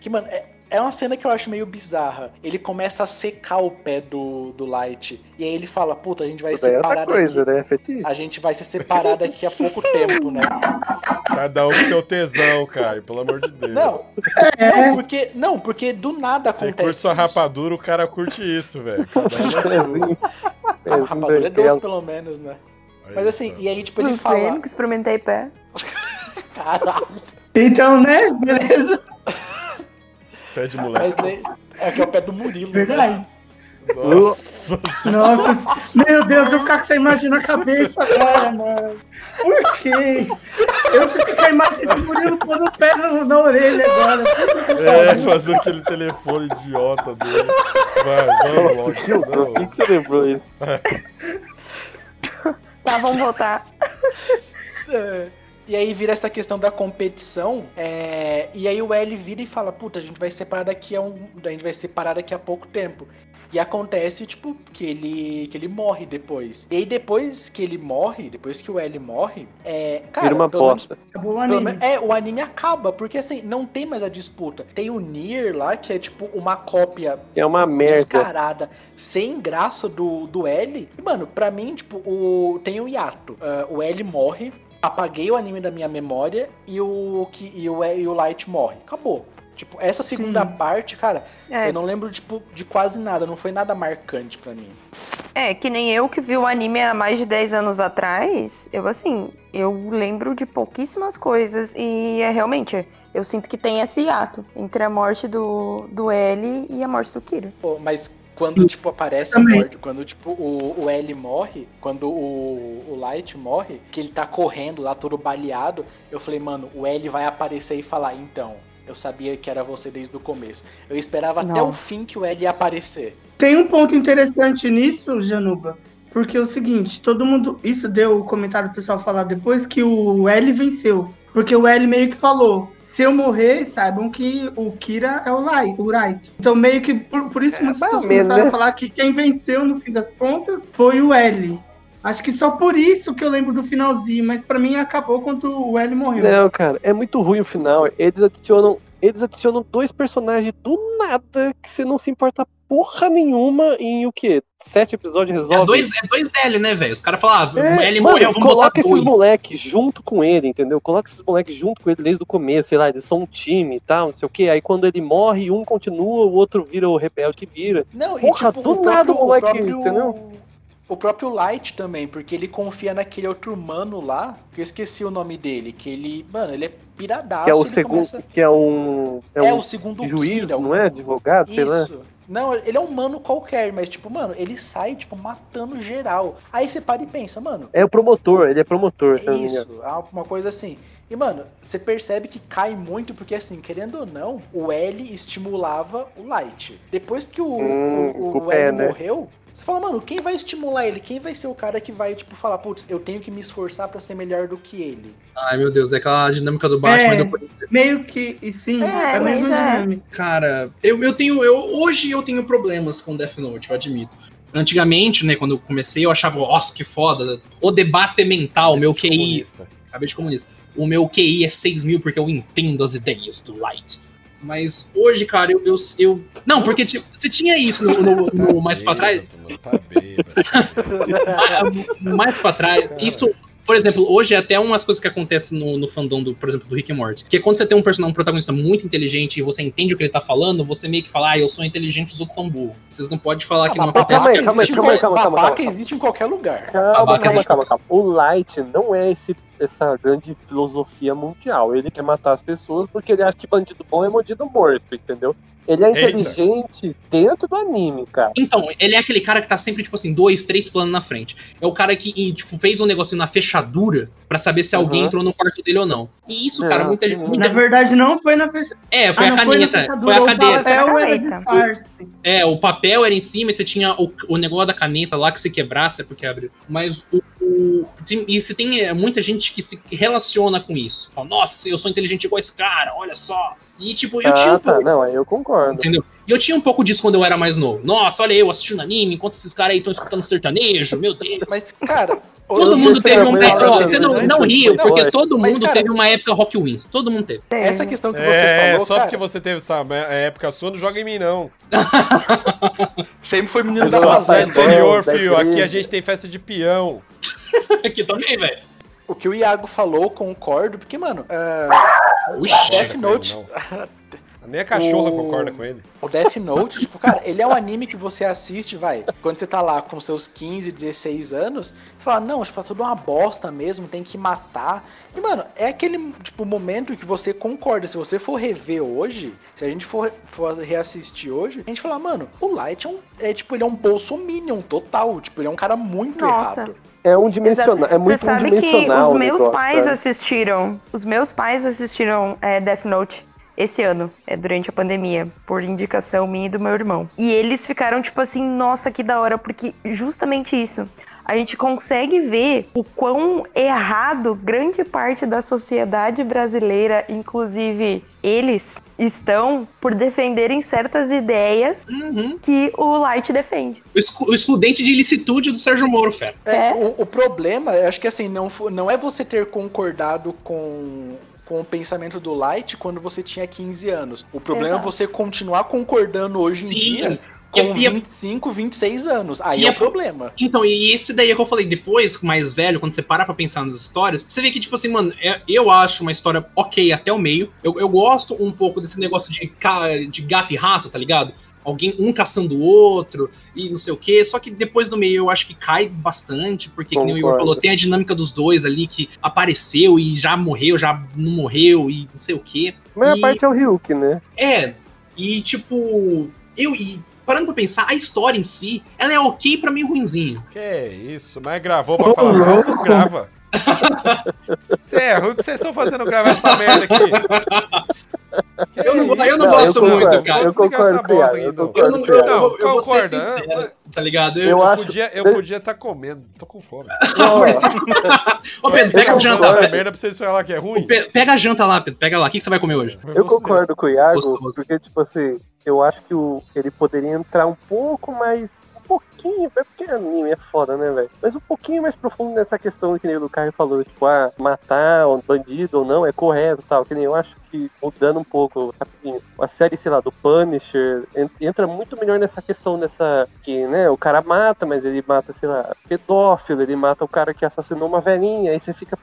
[SPEAKER 6] Que, mano, é, é uma cena que eu acho meio bizarra. Ele começa a secar o pé do, do Light. E aí ele fala, puta, a gente vai
[SPEAKER 4] daí é
[SPEAKER 6] separar
[SPEAKER 4] coisa,
[SPEAKER 6] daqui.
[SPEAKER 4] né? Fetiche.
[SPEAKER 6] A gente vai se separar daqui a pouco tempo, né?
[SPEAKER 1] Cada um com seu tesão, Caio, pelo amor de Deus.
[SPEAKER 6] Não,
[SPEAKER 3] É,
[SPEAKER 6] não, porque, não, porque do nada
[SPEAKER 1] Você
[SPEAKER 6] acontece.
[SPEAKER 1] curte sua
[SPEAKER 6] isso.
[SPEAKER 1] rapadura, o cara curte isso, velho. Um.
[SPEAKER 4] Pezinho.
[SPEAKER 6] A rapadura é doce, pelo menos, né?
[SPEAKER 1] Aí
[SPEAKER 6] Mas assim,
[SPEAKER 1] tá.
[SPEAKER 6] e aí, tipo, ele
[SPEAKER 5] Não sei,
[SPEAKER 6] fala.
[SPEAKER 5] nunca experimentei pé.
[SPEAKER 6] Caralho,
[SPEAKER 3] então, né? Beleza.
[SPEAKER 1] Pé de moleque.
[SPEAKER 6] mas é que é o pé do Murilo. né?
[SPEAKER 3] Verdade.
[SPEAKER 1] Nossa,
[SPEAKER 3] Nossa, meu Deus, eu ficar com essa imagem na cabeça agora, mano. Por quê? Eu fiquei com a imagem do Murilo pondo o pé no- na orelha agora.
[SPEAKER 1] é, fazer aquele telefone idiota dele. Vai, vamos
[SPEAKER 4] Nossa,
[SPEAKER 1] logo.
[SPEAKER 4] que horror. Por que
[SPEAKER 1] Não.
[SPEAKER 4] que você lembrou isso?
[SPEAKER 5] Tá, vamos voltar.
[SPEAKER 6] É, E aí vira essa questão da competição. é, E aí o L vira e fala, puta, a gente vai separar daqui a um. A gente vai separar daqui a pouco tempo. E acontece, tipo, que ele, que ele morre depois. E aí, depois que ele morre, depois que o L morre, é. Cara,
[SPEAKER 4] Vira uma bosta.
[SPEAKER 3] Acabou o anime.
[SPEAKER 6] menos- é, o anime acaba, porque assim, não tem mais a disputa. Tem o Nier lá, que é tipo uma cópia
[SPEAKER 4] É uma merda.
[SPEAKER 6] descarada, sem graça do, do L. E, mano, pra mim, tipo, o, tem o hiato. Ah, o L morre, apaguei o anime da minha memória e o, que, e o, e o Light morre. Acabou. Tipo, essa segunda
[SPEAKER 3] Sim.
[SPEAKER 6] parte, cara,
[SPEAKER 5] É,
[SPEAKER 6] eu não lembro, tipo, de quase nada. Não foi nada marcante pra mim.
[SPEAKER 5] é, que nem eu que vi o anime há mais de 10 anos atrás, eu assim, eu lembro de pouquíssimas coisas e é realmente, eu sinto que tem esse ato entre a morte do, do L e a morte do Kira.
[SPEAKER 6] Pô, Mas quando, tipo, aparece a
[SPEAKER 3] Também.
[SPEAKER 6] morte, quando, tipo, o, o L morre, quando o, o Light morre, que ele tá correndo lá todo baleado, eu falei, mano, o L vai aparecer e falar, então, eu sabia que era você desde o começo. Eu esperava até o
[SPEAKER 5] Nossa.
[SPEAKER 6] fim que o L ia aparecer.
[SPEAKER 3] Tem um ponto interessante nisso, Januba. Porque é o seguinte, todo mundo. Isso deu o comentário do pessoal falar depois que o L venceu. Porque o L meio que falou: se eu morrer, saibam que o Kira é o Light. O Light. Então, meio que por, por isso
[SPEAKER 4] É,
[SPEAKER 3] muitas pessoas
[SPEAKER 4] menos,
[SPEAKER 3] começaram
[SPEAKER 4] né?
[SPEAKER 3] a falar que quem venceu no fim das contas foi o L. Acho que só por isso que eu lembro do finalzinho, mas pra mim acabou quando o L morreu.
[SPEAKER 4] Não, cara, é muito ruim o final. Eles adicionam, eles adicionam dois personagens do nada que você não se importa porra nenhuma em o quê? Sete episódios resolve.
[SPEAKER 2] É dois, é dois L, né, velho? Os caras falam, ah,
[SPEAKER 4] É,
[SPEAKER 2] L
[SPEAKER 4] mano,
[SPEAKER 2] morreu, vamos botar
[SPEAKER 4] coloca esses
[SPEAKER 2] dois.
[SPEAKER 4] moleques junto com ele, entendeu? Coloca esses moleques junto com ele desde o começo, sei lá, eles são um time e tal, não sei o quê. Aí quando ele morre, um continua, o outro vira o rebelde que vira.
[SPEAKER 6] Não,
[SPEAKER 4] Porra, do nada o moleque, entendeu?
[SPEAKER 6] O próprio Light também, porque ele confia naquele outro mano lá, que eu esqueci o nome dele, que ele, mano, ele é piradaço.
[SPEAKER 4] Que é o segundo,
[SPEAKER 6] começa-
[SPEAKER 4] que é um, é
[SPEAKER 6] É,
[SPEAKER 4] um
[SPEAKER 6] o segundo
[SPEAKER 4] juiz,
[SPEAKER 6] Kira, o-
[SPEAKER 4] não é? Advogado, sei lá.
[SPEAKER 6] Não, ele é um mano qualquer, mas tipo, mano, ele sai, tipo, matando geral. Aí você para e pensa, mano,
[SPEAKER 4] É o promotor, ele é promotor, engano.
[SPEAKER 6] isso, é uma coisa assim. E, mano, você percebe que cai muito, porque assim, querendo ou não, o L estimulava o Light. Depois que o,
[SPEAKER 4] Hum,
[SPEAKER 6] o, o
[SPEAKER 4] culpa
[SPEAKER 6] L
[SPEAKER 4] é, né?
[SPEAKER 6] Você fala, mano, quem vai estimular ele? Quem vai ser o cara que vai, tipo, falar, putz, eu tenho que me esforçar pra ser melhor do que ele?
[SPEAKER 2] Ai, meu Deus, é aquela dinâmica do Batman.
[SPEAKER 3] É.
[SPEAKER 2] depois-
[SPEAKER 3] Meio que. E sim,
[SPEAKER 6] É,
[SPEAKER 3] é, a
[SPEAKER 5] mas
[SPEAKER 3] mesma
[SPEAKER 5] é.
[SPEAKER 3] dinâmica.
[SPEAKER 2] Cara, eu, eu tenho. Eu, hoje eu tenho problemas com Death Note, eu admito. Antigamente, né, quando eu comecei, eu achava, nossa, que foda. O debate mental, meu QI.
[SPEAKER 1] Comunista.
[SPEAKER 2] Acabei de comunista. O meu QI é 6 mil porque eu entendo as ideias do Light. Mas hoje, cara, eu. eu, eu- não, porque tipo, você tinha isso no, no- no- mais pra trás.
[SPEAKER 1] Mano, tá bêbado.
[SPEAKER 2] Ah, mais pra trás,
[SPEAKER 1] Cara.
[SPEAKER 2] isso, por exemplo, hoje é até umas coisas que acontecem no, no fandom, do, por exemplo, do Rick and Morty. Que é quando você tem um personagem, um protagonista muito inteligente e você entende o que ele tá falando, você meio que fala, ah, eu sou inteligente, os outros são burros. Vocês não podem falar que não
[SPEAKER 6] babaca
[SPEAKER 2] acontece.
[SPEAKER 4] calma calma aí,
[SPEAKER 6] existe em
[SPEAKER 4] calma calma, calma,
[SPEAKER 6] babaca
[SPEAKER 4] calma.
[SPEAKER 6] existe em qualquer lugar.
[SPEAKER 4] Calma, calma, calma, calma. O Light não é esse, essa grande filosofia mundial. Ele quer matar as pessoas porque ele acha que bandido bom é bandido morto, entendeu? Ele é
[SPEAKER 1] Eita.
[SPEAKER 4] inteligente dentro do anime, cara.
[SPEAKER 2] Então, ele é aquele cara que tá sempre, tipo assim, dois, três planos na frente. É o cara que, e, tipo, fez um negocinho na fechadura pra saber se alguém
[SPEAKER 4] Uhum.
[SPEAKER 2] entrou no quarto dele ou não. E isso, cara,
[SPEAKER 4] Não,
[SPEAKER 2] muita gente. muita-
[SPEAKER 3] Na verdade, não foi na fecha...
[SPEAKER 2] É, foi
[SPEAKER 3] ah,
[SPEAKER 2] a
[SPEAKER 3] foi
[SPEAKER 2] caneta.
[SPEAKER 3] fechadura,
[SPEAKER 2] Foi a
[SPEAKER 3] o
[SPEAKER 2] cadeira.
[SPEAKER 3] papel era.
[SPEAKER 2] É, o papel era em cima e você tinha o, o negócio da caneta lá que se quebrasse é porque abre. Mas o. o- tem- e você tem é, muita gente que se relaciona com isso. Fala, nossa, eu sou inteligente igual esse cara, olha só. E tipo, eu tinha
[SPEAKER 4] ah,
[SPEAKER 2] um
[SPEAKER 4] tá.
[SPEAKER 2] pouco.
[SPEAKER 4] Não, eu concordo.
[SPEAKER 2] Entendeu? E eu tinha um pouco disso quando eu era mais novo. Nossa, olha eu assistindo anime, enquanto esses caras aí estão escutando sertanejo, meu Deus.
[SPEAKER 6] Mas, cara,
[SPEAKER 2] Todo mundo
[SPEAKER 4] eu
[SPEAKER 2] teve um. É, ó,
[SPEAKER 4] que
[SPEAKER 2] você não,
[SPEAKER 4] isso
[SPEAKER 2] não
[SPEAKER 4] foi
[SPEAKER 2] riu, porque
[SPEAKER 4] forte.
[SPEAKER 2] todo
[SPEAKER 6] Mas,
[SPEAKER 2] mundo
[SPEAKER 6] cara-
[SPEAKER 2] teve uma época Rock Wins. Todo mundo teve.
[SPEAKER 6] essa questão que você
[SPEAKER 1] É,
[SPEAKER 6] falou,
[SPEAKER 1] só
[SPEAKER 6] cara,
[SPEAKER 1] porque você teve essa época sua, não joga em mim, não.
[SPEAKER 6] sempre foi menino
[SPEAKER 4] Eu
[SPEAKER 6] da
[SPEAKER 1] é interior,
[SPEAKER 4] da
[SPEAKER 1] filho. Aqui a gente tem festa de peão.
[SPEAKER 2] Aqui também, velho.
[SPEAKER 6] O que o Iago falou, concordo, porque, mano, é,
[SPEAKER 2] Uxi.
[SPEAKER 6] Death Note.
[SPEAKER 1] A minha cachorra
[SPEAKER 6] O-
[SPEAKER 1] concorda com ele.
[SPEAKER 6] o Death Note, tipo, cara, ele é um anime que você assiste, vai, quando você tá lá com seus 15, 16 anos, você fala, não, tipo, é tudo uma bosta mesmo, tem que matar. E, mano, é aquele, tipo, momento que você concorda. Se você for rever hoje, se a gente for, for reassistir hoje, a gente fala, mano, o Light é, um, é tipo, ele é um bolsominion total, tipo, ele é um cara muito
[SPEAKER 5] Nossa.
[SPEAKER 6] errado.
[SPEAKER 4] É um dimensional, é muito
[SPEAKER 5] Você sabe que os meus
[SPEAKER 4] negócio,
[SPEAKER 5] pais
[SPEAKER 4] sabe?
[SPEAKER 5] assistiram. Os meus pais assistiram é, Death Note esse ano, é, durante a pandemia, por indicação minha e do meu irmão. E eles ficaram tipo assim, nossa, que da hora, porque justamente isso. A gente consegue ver o quão errado grande parte da sociedade brasileira, inclusive eles, estão por defenderem certas ideias
[SPEAKER 2] Uhum.
[SPEAKER 5] que o Light defende.
[SPEAKER 2] O, exclu- o excludente de ilicitude do Sérgio Moro, fera.
[SPEAKER 6] É,
[SPEAKER 5] É.
[SPEAKER 6] O, o problema, eu acho que assim, não, não é você ter concordado com, com o pensamento do Light quando você tinha 15 anos. O problema
[SPEAKER 5] Exato.
[SPEAKER 6] é você continuar concordando hoje em
[SPEAKER 2] Sim.
[SPEAKER 6] dia
[SPEAKER 2] E-
[SPEAKER 6] com
[SPEAKER 2] e-
[SPEAKER 6] 25, 26 anos. Aí
[SPEAKER 2] E
[SPEAKER 6] é o problema.
[SPEAKER 2] Então, e esse daí é que eu falei, depois, mais velho, quando você para pra pensar nas histórias, você vê que, tipo assim, mano, é- eu acho uma história ok até o meio. Eu, eu gosto um pouco desse negócio de, de gato e rato, tá ligado? Alguém, um caçando o outro e não sei o quê. Só que depois do meio eu acho que cai bastante, porque, que nem o Igor falou, tem a dinâmica dos dois ali que apareceu e já morreu, já não morreu e não sei o quê.
[SPEAKER 4] A maior
[SPEAKER 2] E-
[SPEAKER 4] parte é o Ryuk, né?
[SPEAKER 2] É, e tipo, eu e parando pra pensar, a história em si, ela é ok pra meio ruinzinho.
[SPEAKER 1] Que isso, mas gravou pra falar mal, não grava. Você é ruim, o que vocês estão fazendo gravar essa merda aqui? Que
[SPEAKER 2] Eu não-
[SPEAKER 1] isso?
[SPEAKER 2] eu não
[SPEAKER 4] Não,
[SPEAKER 2] gosto
[SPEAKER 4] eu
[SPEAKER 2] muito,
[SPEAKER 4] concordo,
[SPEAKER 2] cara.
[SPEAKER 4] Eu concordo
[SPEAKER 1] essa
[SPEAKER 4] com o
[SPEAKER 1] bosta
[SPEAKER 4] Iago,
[SPEAKER 1] aí,
[SPEAKER 4] eu
[SPEAKER 1] não.
[SPEAKER 2] Eu,
[SPEAKER 4] concordo
[SPEAKER 2] eu,
[SPEAKER 4] Iago.
[SPEAKER 2] eu, eu vou ser
[SPEAKER 1] Concorda,
[SPEAKER 2] sincero,
[SPEAKER 1] né?
[SPEAKER 2] Tá ligado?
[SPEAKER 4] Eu
[SPEAKER 2] Eu,
[SPEAKER 4] acho-
[SPEAKER 1] Eu podia eu podia estar comendo, tô com fome.
[SPEAKER 2] Ô, Pedro, pega a
[SPEAKER 4] eu
[SPEAKER 2] janta.
[SPEAKER 1] Essa
[SPEAKER 2] pe-
[SPEAKER 1] merda pra vocês falar que é ruim.
[SPEAKER 2] pe- Pega a janta lá, Pedro. Pega lá. O que, que você vai comer hoje?
[SPEAKER 4] Eu concordo com o Iago,
[SPEAKER 2] Gostoso.
[SPEAKER 4] porque, tipo assim, eu acho que o, ele poderia entrar um pouco mais. Pouquinho, é porque anime é foda, né, velho? Mas um pouquinho mais profundo nessa questão que nem o Caio falou, tipo, ah, matar um bandido ou não é correto tal. Que nem eu acho que, mudando um pouco, rapidinho, a série, sei lá, do Punisher en- entra muito melhor nessa questão dessa. Que, né, o cara mata, mas ele mata, sei lá, pedófilo, ele mata o cara que assassinou uma velhinha, aí você fica,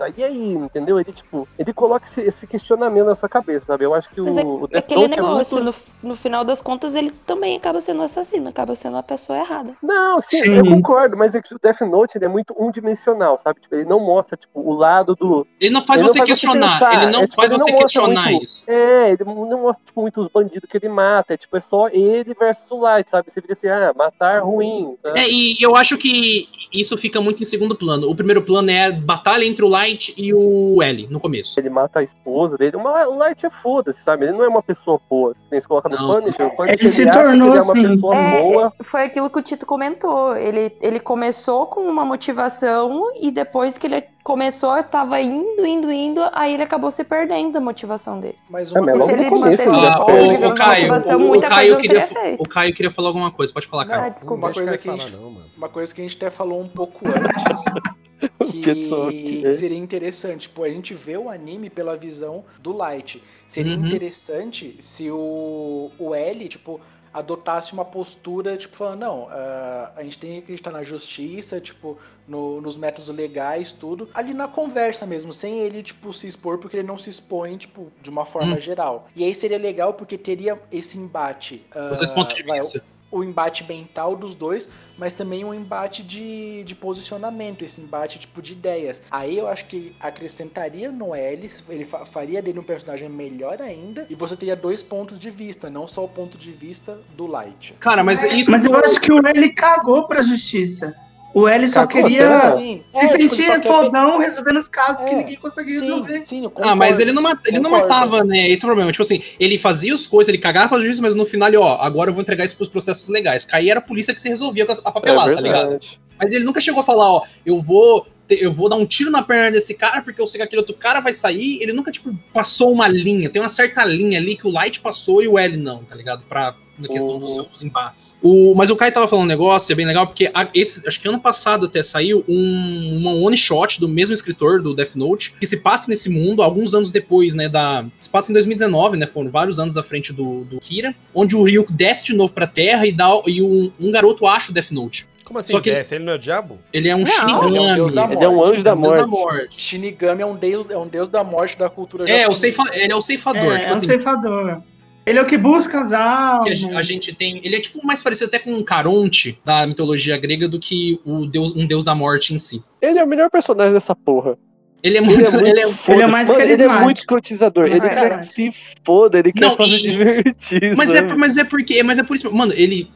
[SPEAKER 4] puta, e aí, entendeu? Ele, tipo, ele coloca esse, esse questionamento na sua cabeça, sabe? Eu acho que
[SPEAKER 5] Mas é,
[SPEAKER 4] o, o
[SPEAKER 5] é
[SPEAKER 4] Death
[SPEAKER 5] aquele
[SPEAKER 4] Note é
[SPEAKER 5] negócio,
[SPEAKER 4] muito...
[SPEAKER 5] no, no final das contas, ele também acaba sendo assassino, acaba sendo a pessoa errada.
[SPEAKER 4] Não, sim,
[SPEAKER 3] Sim.
[SPEAKER 4] eu concordo, mas é que o Death Note ele é muito unidimensional, sabe? Tipo, ele não mostra, tipo, o lado do...
[SPEAKER 2] Ele não faz
[SPEAKER 4] Ele não
[SPEAKER 2] você
[SPEAKER 4] faz você
[SPEAKER 2] questionar.
[SPEAKER 4] pensar,
[SPEAKER 2] ele não
[SPEAKER 4] é, tipo,
[SPEAKER 2] faz
[SPEAKER 4] ele não
[SPEAKER 2] você questionar
[SPEAKER 4] muito-
[SPEAKER 2] isso.
[SPEAKER 4] É, ele não mostra, tipo, muito os bandidos que ele mata, é tipo, é só ele versus o Light, sabe? Você fica assim, ah, matar ruim, sabe?
[SPEAKER 2] É, e eu acho que isso fica muito em segundo plano. O primeiro plano é a batalha entre o Light e o L no começo.
[SPEAKER 4] Ele mata a esposa dele. Uma- o Light é foda-se, sabe? Ele não é uma pessoa boa. Nem se coloca no. Punisher. O Punisher
[SPEAKER 3] Ele se
[SPEAKER 4] acha que
[SPEAKER 3] tornou
[SPEAKER 4] ele é uma
[SPEAKER 3] assim.
[SPEAKER 4] pessoa
[SPEAKER 5] É,
[SPEAKER 4] boa.
[SPEAKER 5] Foi aquilo que o Tito comentou. Ele, ele começou com uma motivação e depois que ele começou, tava indo, indo, indo, aí ele acabou se perdendo da motivação dele.
[SPEAKER 6] Mas
[SPEAKER 4] É,
[SPEAKER 6] uma
[SPEAKER 4] mas
[SPEAKER 5] se ele mantesse
[SPEAKER 4] ele já
[SPEAKER 2] Ah,
[SPEAKER 5] o
[SPEAKER 2] o, o Caio,
[SPEAKER 5] motivação,
[SPEAKER 2] o, o
[SPEAKER 5] muita
[SPEAKER 2] Caio
[SPEAKER 5] coisa
[SPEAKER 2] queria,
[SPEAKER 5] feito.
[SPEAKER 2] o Caio queria falar alguma coisa. Pode falar,
[SPEAKER 5] Ah,
[SPEAKER 2] Caio.
[SPEAKER 5] desculpa.
[SPEAKER 1] Não
[SPEAKER 6] Uma coisa que a
[SPEAKER 1] ele
[SPEAKER 6] gente-
[SPEAKER 1] falar, não, mano.
[SPEAKER 6] Uma coisa que a gente até falou um pouco antes, que
[SPEAKER 4] que-
[SPEAKER 6] seria interessante, pô, a gente vê o anime pela visão do Light. Seria
[SPEAKER 2] Uhum.
[SPEAKER 6] interessante se o, o L, tipo, adotasse uma postura, tipo, falando, não, ah, a gente tem que acreditar na justiça, tipo, no- nos métodos legais, tudo, ali na conversa mesmo, sem ele, tipo, se expor, porque ele não se expõe, tipo, de uma forma
[SPEAKER 2] Hum.
[SPEAKER 6] geral. E aí seria legal porque teria esse embate.
[SPEAKER 2] Os dois
[SPEAKER 6] ah,
[SPEAKER 2] pontos de
[SPEAKER 6] vai,
[SPEAKER 2] vista.
[SPEAKER 6] O embate mental dos dois, mas também um embate de, de posicionamento, esse embate tipo de ideias. Aí eu acho que acrescentaria no L, ele fa- faria dele um personagem melhor ainda, e você teria dois pontos de vista, não só o ponto de vista do Light.
[SPEAKER 2] Cara, mas isso.
[SPEAKER 3] Mas eu acho que o L cagou pra justiça. O L só queria?
[SPEAKER 6] Sim,
[SPEAKER 3] se
[SPEAKER 6] é, tipo, ele
[SPEAKER 3] sentir
[SPEAKER 6] quer-
[SPEAKER 3] fodão resolvendo os casos que
[SPEAKER 6] É,
[SPEAKER 3] ninguém conseguia resolver.
[SPEAKER 6] Sim, sim, eu
[SPEAKER 2] Ah, mas
[SPEAKER 6] concordo,
[SPEAKER 2] ele não, mata, ele não
[SPEAKER 6] concordo.
[SPEAKER 2] matava, né? Esse é o problema. Tipo assim, ele fazia as coisas, ele cagava pra justiça, mas no final ele, ó, agora eu vou entregar isso pros processos legais. Caía era a polícia que se resolvia com a
[SPEAKER 4] É
[SPEAKER 2] papelada, tá ligado? Mas ele nunca chegou a falar, ó, eu vou. Eu vou dar um tiro na perna desse cara porque eu sei que aquele outro cara vai sair. Ele nunca, tipo, passou uma linha. Tem uma certa linha ali que o Light passou e o L não, tá ligado? Pra, na questão dos seus embates. O, mas o Kai tava falando um negócio, é bem legal, porque a- esse, acho que ano passado até saiu um, uma one shot do mesmo escritor do Death Note, que se passa nesse mundo alguns anos depois, né? Da, se passa em 2019, né? Foram vários anos à frente do, do Kira, onde o Ryuk desce de novo pra Terra e, dá, e um, um garoto acha o Death Note.
[SPEAKER 1] Como assim
[SPEAKER 2] Só que-
[SPEAKER 1] desce? Ele não é o diabo?
[SPEAKER 2] Ele é um
[SPEAKER 5] Não,
[SPEAKER 2] Shinigami.
[SPEAKER 6] ele é um da
[SPEAKER 4] Ele é um
[SPEAKER 6] morte,
[SPEAKER 4] anjo da
[SPEAKER 2] Deus da
[SPEAKER 4] morte.
[SPEAKER 2] morte.
[SPEAKER 6] Shinigami é um deus, é um deus da morte da cultura
[SPEAKER 2] É, o
[SPEAKER 6] japonesa.
[SPEAKER 2] ceifa, ele é o ceifador.
[SPEAKER 3] É,
[SPEAKER 2] tipo
[SPEAKER 3] é um
[SPEAKER 2] assim,
[SPEAKER 3] ceifador. Ele é o que busca as almas.
[SPEAKER 2] a gente tem. Ele é tipo mais parecido até com um Caronte da mitologia grega do que o deus, um deus da morte em si.
[SPEAKER 4] Ele é o melhor personagem dessa porra.
[SPEAKER 2] Ele é
[SPEAKER 4] Ele
[SPEAKER 2] muito.
[SPEAKER 4] é muito
[SPEAKER 2] ele é-
[SPEAKER 4] foda.
[SPEAKER 3] Ele é mais
[SPEAKER 4] Mano, Ele é
[SPEAKER 3] carismático.
[SPEAKER 4] muito escrotizador. Ele
[SPEAKER 5] É
[SPEAKER 4] quer que se foda, ele quer
[SPEAKER 2] Não,
[SPEAKER 4] só
[SPEAKER 2] e-
[SPEAKER 4] se divertir.
[SPEAKER 2] Mas é, mas é porque. Mas é por isso. Mano, ele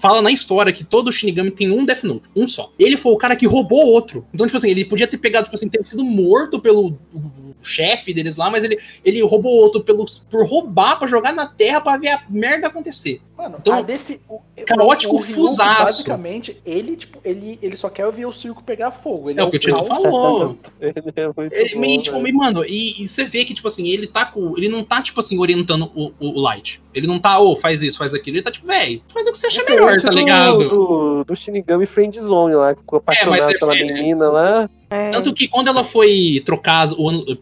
[SPEAKER 2] fala na história que todo Shinigami tem um Death Note, um só. Ele foi o cara que roubou outro. Então, tipo assim, ele podia ter pegado, tipo assim, ter sido morto pelo chefe deles lá, mas ele, ele roubou outro pelo, por roubar pra jogar na terra pra ver a merda acontecer.
[SPEAKER 6] Mano,
[SPEAKER 2] Então,
[SPEAKER 6] a defi... o,
[SPEAKER 2] caótico
[SPEAKER 6] o Ryuko,
[SPEAKER 2] fusaço.
[SPEAKER 6] Basicamente, ele, tipo, ele, ele só quer ver o circo pegar fogo. Ele
[SPEAKER 2] É o que o Tito falou.
[SPEAKER 4] Ele é muito
[SPEAKER 2] Ele,
[SPEAKER 4] bom,
[SPEAKER 2] meio, tipo, meio- mano, e, e você vê que, tipo assim, ele tá com. Ele não tá, tipo assim, orientando o, o, o Light. Ele não tá, ô, faz isso, faz aquilo. Ele tá, tipo, velho, faz o que você acha
[SPEAKER 4] Diferente
[SPEAKER 2] melhor, tá
[SPEAKER 4] do-
[SPEAKER 2] ligado?
[SPEAKER 4] Do, do Shinigami Friendzone lá, que ficou apaixonado
[SPEAKER 2] mas é-
[SPEAKER 4] pela
[SPEAKER 2] é-
[SPEAKER 4] menina lá.
[SPEAKER 5] É.
[SPEAKER 2] Tanto que quando ela foi trocar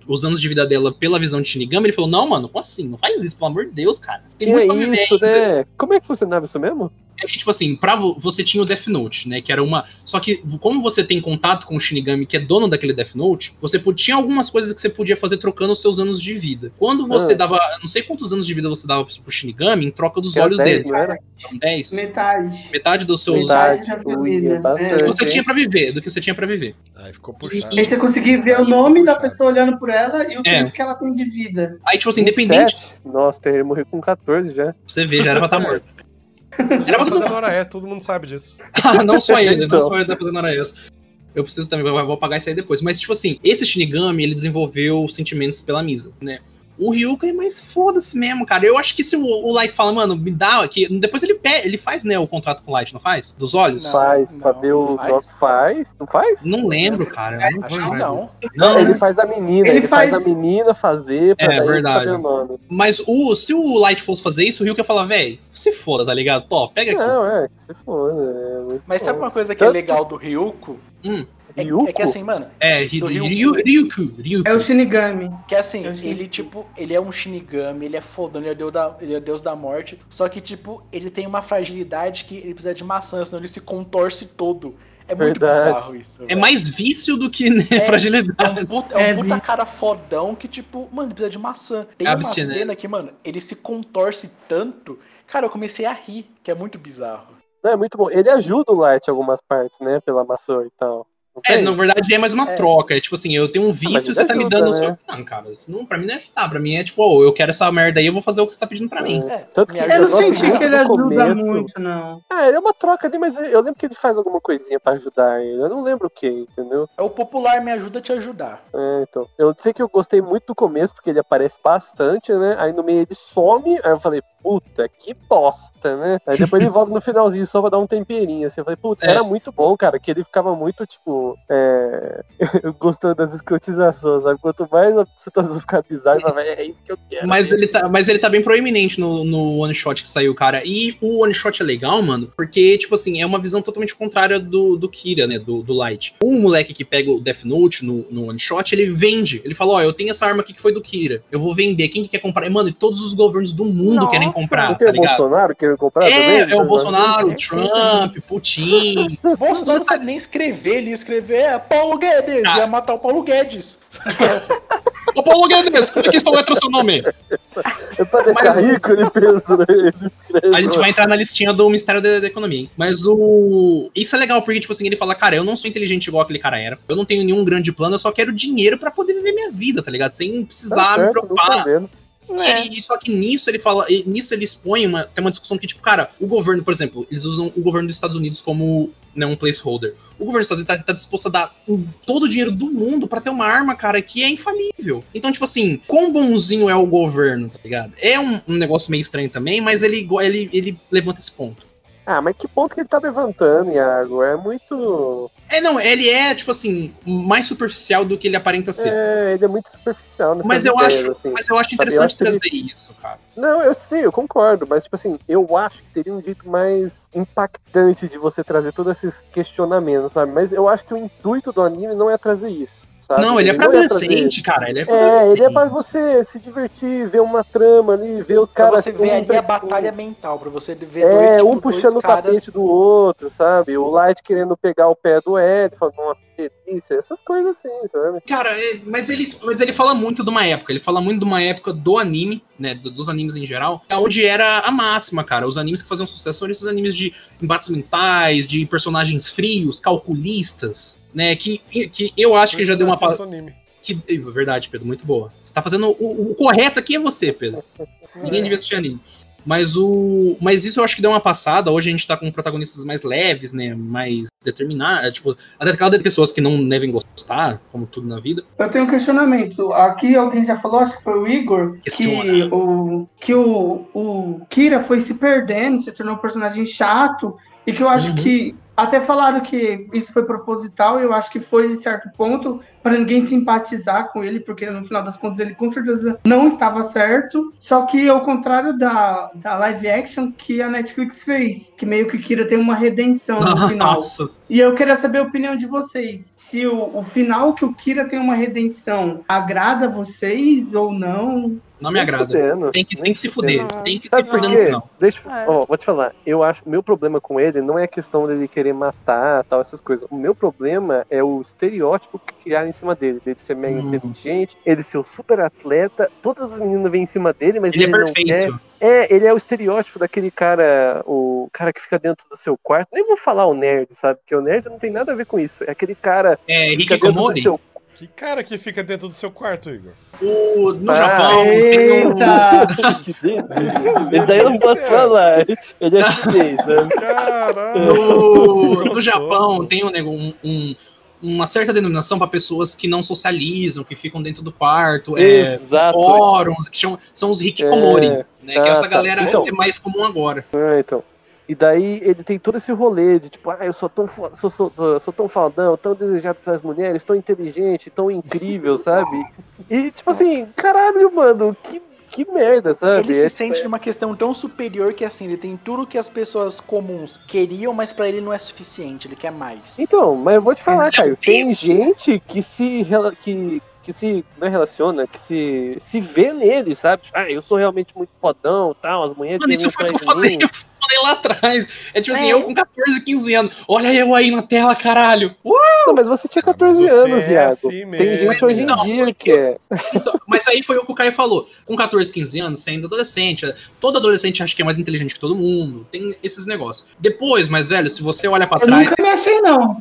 [SPEAKER 2] os anos de vida dela pela visão de Shinigami, ele falou: Não, mano, como assim? Não faz isso, pelo amor de Deus, cara. Tem
[SPEAKER 4] Tinha isso,
[SPEAKER 2] ainda."
[SPEAKER 4] né? Como é que funcionava isso mesmo?
[SPEAKER 2] É que, tipo assim, pra vo- você tinha o Death Note, né? Que era uma. Só que, como você tem contato com o Shinigami, que é dono daquele Death Note, você tinha algumas coisas que você podia fazer trocando os seus anos de vida. Quando você
[SPEAKER 4] Ah.
[SPEAKER 2] dava. Não sei quantos anos de vida você dava pro Shinigami em troca dos
[SPEAKER 4] Era
[SPEAKER 2] olhos
[SPEAKER 4] 10,
[SPEAKER 2] dele.
[SPEAKER 4] não era?
[SPEAKER 2] São 10?
[SPEAKER 3] Metade.
[SPEAKER 2] Metade dos seus.
[SPEAKER 3] Metade. Da sua vida.
[SPEAKER 4] é.
[SPEAKER 2] Você tinha pra viver, do que você tinha pra viver.
[SPEAKER 1] Aí ficou puxado.
[SPEAKER 3] Aí você conseguir ver o
[SPEAKER 1] Acho
[SPEAKER 3] nome da pessoa olhando por ela e o
[SPEAKER 2] É.
[SPEAKER 3] tempo que ela tem de vida.
[SPEAKER 2] Aí, tipo assim, independente,
[SPEAKER 4] 27? Nossa, ele morreu com 14 já.
[SPEAKER 2] você vê, já era pra estar morto.
[SPEAKER 1] Você
[SPEAKER 2] Era
[SPEAKER 1] já tá fazendo hora extra, todo mundo sabe disso.
[SPEAKER 2] Ah, não só ele,
[SPEAKER 4] Então.
[SPEAKER 2] não só ele tá fazendo hora extra. Eu preciso também, eu vou pagar isso aí depois. Mas, tipo assim, esse Shinigami, ele desenvolveu sentimentos pela Misa, né? O Ryuko é mais foda-se mesmo, cara. Eu acho que se o, o Light fala, mano, me dá aqui. Depois ele pede, ele faz, né, o contrato com o Light, não faz? Dos olhos?
[SPEAKER 6] Não.
[SPEAKER 4] faz, pra ver o
[SPEAKER 6] faz.
[SPEAKER 4] Faz. Não faz?
[SPEAKER 2] Não lembro, cara. eu não
[SPEAKER 6] Acho que não.
[SPEAKER 2] Não,
[SPEAKER 4] Ele faz a menina,
[SPEAKER 3] Ele
[SPEAKER 4] ele, faz...
[SPEAKER 3] faz-
[SPEAKER 4] a menina fazer pra
[SPEAKER 2] É,
[SPEAKER 4] daí ele
[SPEAKER 2] verdade. mas o, se o Light fosse fazer isso, o Ryuko ia falar, velho, se foda, tá ligado? Tó, pega aqui.
[SPEAKER 4] Não, é, se for, né? É muito
[SPEAKER 6] Mas sabe
[SPEAKER 4] bom.
[SPEAKER 6] uma coisa que é
[SPEAKER 4] Tanto
[SPEAKER 6] legal do Ryuko?
[SPEAKER 2] Hum.
[SPEAKER 6] É,
[SPEAKER 4] Ryuko?
[SPEAKER 6] é que assim, mano,
[SPEAKER 2] É,
[SPEAKER 6] Ryuko.
[SPEAKER 2] Ryu- Ryuko. Ryuko.
[SPEAKER 3] É o Shinigami.
[SPEAKER 6] que assim,
[SPEAKER 3] Eu sei.
[SPEAKER 6] ele, tipo, ele é um Shinigami, ele é fodão, ele é, deus da, ele é deus da morte. Só que, tipo, ele tem uma fragilidade que ele precisa de maçã, senão ele se contorce todo. É muito
[SPEAKER 4] Verdade.
[SPEAKER 6] bizarro isso.
[SPEAKER 2] É
[SPEAKER 6] velho.
[SPEAKER 2] mais vício do que né,
[SPEAKER 6] É, É um
[SPEAKER 2] fragilidade.
[SPEAKER 6] puta, é um
[SPEAKER 3] É,
[SPEAKER 6] puta
[SPEAKER 3] vi-
[SPEAKER 6] cara fodão que, tipo, mano, ele precisa de maçã. Tem
[SPEAKER 2] É
[SPEAKER 6] uma
[SPEAKER 2] abstinência.
[SPEAKER 6] cena que, mano, ele se contorce tanto. Cara, eu comecei a rir, que é muito bizarro.
[SPEAKER 4] Não, é muito bom. Ele ajuda o Light em algumas partes, né? Pela maçã e tal.
[SPEAKER 2] É, na verdade é mais uma
[SPEAKER 6] É.
[SPEAKER 2] troca. É tipo assim, eu tenho um
[SPEAKER 4] mas
[SPEAKER 2] vício,
[SPEAKER 4] ele
[SPEAKER 2] você tá me
[SPEAKER 4] ajuda,
[SPEAKER 2] dando o
[SPEAKER 4] né?
[SPEAKER 2] seu. Não, cara, isso não, pra mim não é ajudar. Pra mim é tipo, oh, eu quero essa merda aí, eu vou fazer o que você tá pedindo pra mim.
[SPEAKER 6] É,
[SPEAKER 4] Tanto
[SPEAKER 6] me
[SPEAKER 4] que
[SPEAKER 3] Eu não senti que ele ajuda
[SPEAKER 4] começo.
[SPEAKER 3] muito, não.
[SPEAKER 4] Ah, ele é uma troca ali, mas eu lembro que ele faz alguma coisinha pra ajudar ele. Eu não lembro o que, entendeu?
[SPEAKER 6] É o popular me ajuda a te ajudar.
[SPEAKER 4] É, então. Eu sei que eu gostei muito do começo, porque ele aparece bastante, né? Aí no meio ele some, aí eu falei, puta, que bosta, né? Aí depois ele volta no finalzinho só pra dar um temperinho, assim. Eu falei, puta,
[SPEAKER 2] É.
[SPEAKER 4] era muito bom, cara, que ele ficava muito, tipo, é... gostando das escrotizações, sabe? Quanto mais a situação ficar bizarra, eu falava, é isso que eu quero.
[SPEAKER 2] Mas ele, tá, mas ele tá bem proeminente no, no one shot que saiu, cara. E o one shot é legal, mano, porque, tipo assim, é uma visão totalmente contrária do, do Kira, né? Do, do Light. O moleque que pega o Death Note no, no one shot, ele vende. Ele fala: Ó, eu tenho essa arma aqui que foi do Kira. Eu vou vender. Quem que quer comprar? E, mano, e todos os governos do mundo
[SPEAKER 5] Nossa.
[SPEAKER 2] querem
[SPEAKER 4] Não
[SPEAKER 2] comprar,
[SPEAKER 4] tem
[SPEAKER 2] tá
[SPEAKER 4] o
[SPEAKER 2] ligado?
[SPEAKER 4] Bolsonaro querendo comprar também?
[SPEAKER 2] É, é o Bolsonaro, o. Trump, Putin.
[SPEAKER 6] O Bolsonaro não sabe nem escrever, ele ia escrever é Paulo Guedes,
[SPEAKER 2] Ah.
[SPEAKER 6] ia matar o Paulo Guedes.
[SPEAKER 2] Ô, Paulo Guedes, como é que soletra o seu nome?
[SPEAKER 4] É pra deixar
[SPEAKER 2] Mas
[SPEAKER 4] rico, ele pensa, né? Ele escreve.
[SPEAKER 2] A gente vai entrar na listinha do Ministério da, da Economia, hein? Mas o. Isso é legal, porque, tipo assim, ele fala, cara, eu não sou inteligente igual aquele cara era. Eu não tenho nenhum grande plano, eu só quero dinheiro pra poder viver minha vida, tá ligado? Sem
[SPEAKER 4] Tá
[SPEAKER 2] precisar me
[SPEAKER 4] certo, não
[SPEAKER 2] preocupar.
[SPEAKER 5] É.
[SPEAKER 2] E, e só que nisso ele fala, e nisso ele expõe uma, tem uma discussão que, tipo, cara, o governo, por exemplo, eles usam o governo dos Estados Unidos como né, um placeholder. O governo dos Estados Unidos tá, tá disposto a dar o- todo o dinheiro do mundo pra ter uma arma, cara, que é infalível. Então, tipo assim, quão bonzinho é o governo, tá ligado? É um, um negócio meio estranho também, mas ele, ele, ele levanta esse ponto.
[SPEAKER 4] Ah, mas que ponto que ele tá levantando, Iago? É muito.
[SPEAKER 2] É, não, ele é, tipo assim, mais superficial do que ele aparenta ser.
[SPEAKER 4] É, ele é muito superficial
[SPEAKER 2] mas eu
[SPEAKER 4] ideias,
[SPEAKER 2] acho,
[SPEAKER 4] assim.
[SPEAKER 2] mas eu acho
[SPEAKER 4] Sabe, eu
[SPEAKER 2] interessante
[SPEAKER 4] acho que ele-
[SPEAKER 2] trazer isso, cara.
[SPEAKER 4] Não, eu sei, eu concordo, mas tipo assim, eu acho que teria um jeito mais impactante de você trazer todos esses questionamentos, sabe? Mas eu acho que o intuito do anime não é trazer isso, sabe?
[SPEAKER 2] Não, ele é pra
[SPEAKER 4] trazer-
[SPEAKER 2] adolescente, cara. Ele é pra
[SPEAKER 4] É,
[SPEAKER 2] adolescente.
[SPEAKER 4] ele é pra você se divertir, ver uma trama ali, ver os
[SPEAKER 6] Pra
[SPEAKER 4] caras.
[SPEAKER 6] você
[SPEAKER 4] um
[SPEAKER 6] ver ali a batalha mental, pra você ver
[SPEAKER 4] É,
[SPEAKER 6] dois, tipo,
[SPEAKER 4] um
[SPEAKER 6] dois
[SPEAKER 4] puxando o
[SPEAKER 6] caras...
[SPEAKER 4] tapete do outro, sabe? O Light querendo pegar o pé do Ed, falando, nossa, que delícia, essas coisas assim, sabe?
[SPEAKER 2] Cara, é, mas, ele, mas ele fala muito de uma época. Ele fala muito de uma época do anime, né? do- dos animes em geral, onde era a máxima, cara. Os animes que faziam sucesso eram esses animes de embates mentais, de personagens frios, calculistas, né? Que, que eu acho que já deu uma.
[SPEAKER 1] Anime.
[SPEAKER 2] Que, verdade, Pedro, muito boa. Você tá fazendo. O, o correto aqui é você, Pedro. Ninguém devia assistir anime. Mas o. Mas isso eu acho que deu uma passada. Hoje a gente tá com protagonistas mais leves, né? Mais determinados. Tipo, até de pessoas que não devem gostar, como tudo na vida.
[SPEAKER 3] Eu tenho um questionamento. Aqui alguém já falou, acho que foi o Igor, que
[SPEAKER 2] Questiona.
[SPEAKER 3] o, que o, o Kira foi se perdendo, se tornou um personagem chato, e que eu acho
[SPEAKER 2] Uhum.
[SPEAKER 3] que. Até falaram que isso foi proposital, e eu acho que foi em certo ponto para ninguém simpatizar com ele, porque no final das contas ele com certeza não estava certo. Só que ao contrário da, da live action que a Netflix fez, que meio que Kira tem uma redenção no final.
[SPEAKER 2] Nossa.
[SPEAKER 3] E eu queria saber a opinião de vocês. Se o, o final que o Kira tem uma redenção agrada vocês ou não?
[SPEAKER 2] Não me agrada.
[SPEAKER 4] Fudendo.
[SPEAKER 2] Tem que, tem que se fuder. Tem que se
[SPEAKER 4] Sabe por
[SPEAKER 2] fuder no
[SPEAKER 4] quê?
[SPEAKER 2] final.
[SPEAKER 4] Deixa,
[SPEAKER 5] É.
[SPEAKER 4] ó, vou te falar. Eu acho meu problema com ele não é a questão dele querer matar, tal, essas coisas. O meu problema é o estereótipo que criaram em cima dele, dele ser mega
[SPEAKER 2] Hum.
[SPEAKER 4] inteligente, ele ser o super atleta. Todas as meninas vêm em cima dele, mas
[SPEAKER 2] Ele
[SPEAKER 4] ele,
[SPEAKER 2] é
[SPEAKER 4] não quer.
[SPEAKER 2] perfeito.
[SPEAKER 4] É, ele é o estereótipo daquele cara, o cara que fica dentro do seu quarto. Nem vou falar o nerd, sabe? Porque o nerd não tem nada a ver com isso. É aquele cara
[SPEAKER 2] É,
[SPEAKER 4] que fica
[SPEAKER 1] Que cara que fica dentro do seu quarto, Igor?
[SPEAKER 2] O, no
[SPEAKER 4] Ah,
[SPEAKER 2] Japão, tem.
[SPEAKER 3] Eita!
[SPEAKER 4] Esse daí eu não posso falar. Ele é chinês, sabe?
[SPEAKER 1] Caralho!
[SPEAKER 2] No. Japão tem um, um- um- uma certa denominação para pessoas que não socializam, que ficam dentro do quarto, é,
[SPEAKER 4] Exato.
[SPEAKER 2] fóruns, que chamam, são os hikikomori,
[SPEAKER 4] É.
[SPEAKER 2] né? Que
[SPEAKER 4] Ah,
[SPEAKER 2] essa
[SPEAKER 4] tá.
[SPEAKER 2] galera
[SPEAKER 4] Então.
[SPEAKER 2] é mais comum agora.
[SPEAKER 4] Ah, então. E daí ele tem todo esse rolê de tipo, ah, eu sou tão, sou, sou, sou tão faldão, tão desejado pelas mulheres, tão inteligente, tão incrível, sabe? E tipo assim, caralho, mano, que, que merda, sabe?
[SPEAKER 6] Ele se
[SPEAKER 4] É, tipo,
[SPEAKER 6] sente numa questão tão superior que assim, ele tem tudo que as pessoas comuns queriam, mas pra ele não é suficiente, ele quer mais.
[SPEAKER 4] Então, mas eu vou te falar, Caio, tem gente que se que, que se não é relaciona, que se, se vê nele, sabe? Tipo, ah, eu sou realmente muito fodão, tal, as mulheres
[SPEAKER 2] Mano, isso foi o que eu falei, eu lá atrás. É tipo assim,
[SPEAKER 6] É.
[SPEAKER 2] eu com 14, 15 anos. Olha eu aí na tela, caralho. Uh!
[SPEAKER 4] Não, mas você tinha
[SPEAKER 1] Ah, mas
[SPEAKER 4] 14
[SPEAKER 1] você
[SPEAKER 4] anos,
[SPEAKER 1] é
[SPEAKER 4] viado.
[SPEAKER 1] assim
[SPEAKER 4] tem gente hoje em
[SPEAKER 2] Não,
[SPEAKER 4] dia que é.
[SPEAKER 2] Então, mas aí foi o que o Caio falou. Com 14, 15 anos, é adolescente. Todo adolescente acha que é mais inteligente que todo mundo. Tem esses negócios. Depois, mais velho, se você olha pra
[SPEAKER 3] Eu
[SPEAKER 2] trás.
[SPEAKER 3] nunca me achei, não.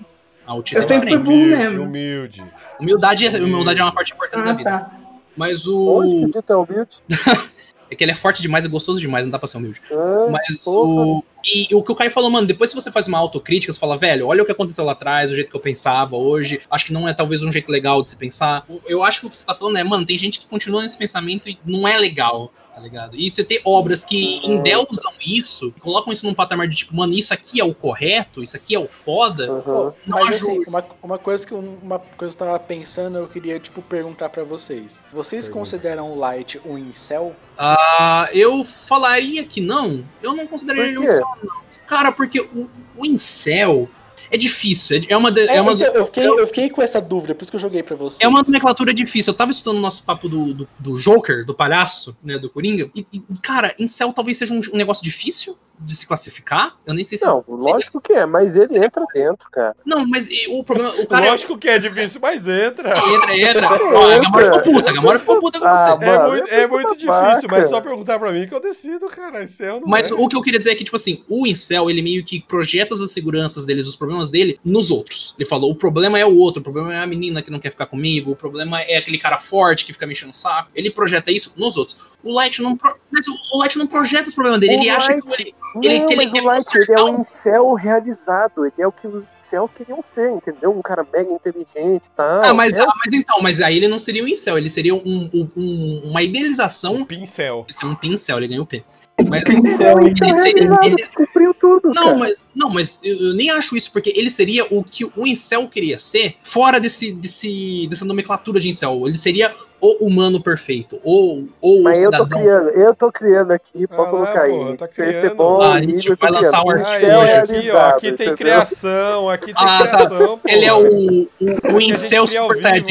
[SPEAKER 2] O Tito
[SPEAKER 3] eu
[SPEAKER 2] é
[SPEAKER 3] sempre fui burro
[SPEAKER 1] Humilde,
[SPEAKER 3] mesmo.
[SPEAKER 1] humilde.
[SPEAKER 2] Humildade, é- humildade é uma parte importante da
[SPEAKER 3] Ah,
[SPEAKER 2] vida.
[SPEAKER 3] tá.
[SPEAKER 2] Mas
[SPEAKER 4] Onde que
[SPEAKER 2] o.
[SPEAKER 4] o Dito é humilde?
[SPEAKER 2] É que ele é forte demais e gostoso demais, não dá pra ser humilde.
[SPEAKER 4] Ah,
[SPEAKER 2] Mas
[SPEAKER 4] porra.
[SPEAKER 2] o. E o que o Caio falou, mano, depois se você faz uma autocrítica, você fala, velho, olha o que aconteceu lá atrás, o jeito que eu pensava hoje, acho que não é talvez um jeito legal de se pensar. Eu acho que o que você tá falando é, mano, tem gente que continua nesse pensamento e não é legal, tá ligado? E você ter obras que endeusam isso, que colocam isso num patamar de tipo, mano, isso aqui é o correto, isso aqui é o foda,
[SPEAKER 4] aham.
[SPEAKER 2] não
[SPEAKER 6] Mas assim,
[SPEAKER 2] ajuda.
[SPEAKER 6] uma, uma coisa que eu- uma coisa que eu tava pensando, eu queria tipo perguntar pra vocês. Vocês
[SPEAKER 1] Pergunta.
[SPEAKER 6] consideram o Light um incel?
[SPEAKER 2] Ah, eu falaria que não. Eu não consideraria ele um incel, não. Cara, porque o, o incel é difícil. é- É uma, de- é, uma,
[SPEAKER 6] então, eu, fiquei, eu fiquei com essa dúvida, por isso que eu joguei pra vocês.
[SPEAKER 2] é uma nomenclatura difícil. Eu tava estudando o nosso papo do, do, do Joker, do palhaço, né, do Coringa. E, e, cara, incel talvez seja um, um negócio difícil de se classificar. Eu nem sei se.
[SPEAKER 4] Não, lógico que é, mas ele entra dentro, cara.
[SPEAKER 2] Não, mas e, o problema. O cara
[SPEAKER 1] Lógico que é difícil, mas entra.
[SPEAKER 2] entra, entra.
[SPEAKER 4] Entra.
[SPEAKER 2] Ó, a Gamora ficou puta. A Gamora ficou puta com
[SPEAKER 4] Ah,
[SPEAKER 2] você.
[SPEAKER 1] É
[SPEAKER 4] Mano,
[SPEAKER 1] muito,
[SPEAKER 4] é
[SPEAKER 1] é muito difícil, mas só perguntar pra mim que eu decido, cara. Esse é não
[SPEAKER 2] Mas
[SPEAKER 1] é.
[SPEAKER 2] o que eu queria dizer é que, tipo assim, o incel, ele meio que projeta as seguranças deles, os problemas dele, nos outros. Ele falou, o problema é o outro, o problema é a menina que não quer ficar comigo, o problema é aquele cara forte que fica mexendo o saco. Ele projeta isso nos outros. O Light não, pro... mas o- Light não projeta os problemas dele,
[SPEAKER 4] O
[SPEAKER 2] ele acha
[SPEAKER 4] Light-
[SPEAKER 2] que ele... Ele-
[SPEAKER 4] não,
[SPEAKER 2] ele
[SPEAKER 4] mas o Light, ele é um incel realizado. Ele é o que os incels queriam ser, entendeu? Um cara mega inteligente e tal.
[SPEAKER 2] Ah, mas,
[SPEAKER 4] É,
[SPEAKER 2] ah, mas então, mas aí ele não seria um incel, ele seria um, um- um- uma idealização.
[SPEAKER 1] Pincel.
[SPEAKER 2] Ele seria um pincel, ele ganhou o P. Mas,
[SPEAKER 4] incel
[SPEAKER 2] ele seria- ele-
[SPEAKER 4] cumpriu tudo,
[SPEAKER 2] Não,
[SPEAKER 4] cara.
[SPEAKER 2] mas, não, mas eu, eu nem acho isso, porque ele seria o que o incel queria ser, fora desse, desse, dessa nomenclatura de incel. Ele seria o humano perfeito, ou, ou o
[SPEAKER 4] Mas eu tô
[SPEAKER 2] cidadão.
[SPEAKER 4] criando, eu tô criando aqui, pode
[SPEAKER 1] Ah,
[SPEAKER 4] colocar aí.
[SPEAKER 1] porra, tá criando.
[SPEAKER 2] Ah, a gente vai lançar um
[SPEAKER 1] Aí,
[SPEAKER 2] Incel
[SPEAKER 1] aqui, ó, aqui tem
[SPEAKER 4] entendeu?
[SPEAKER 1] criação, aqui tem
[SPEAKER 2] Ah, tá.
[SPEAKER 1] criação, pô.
[SPEAKER 2] Ele é o, o, o incel super.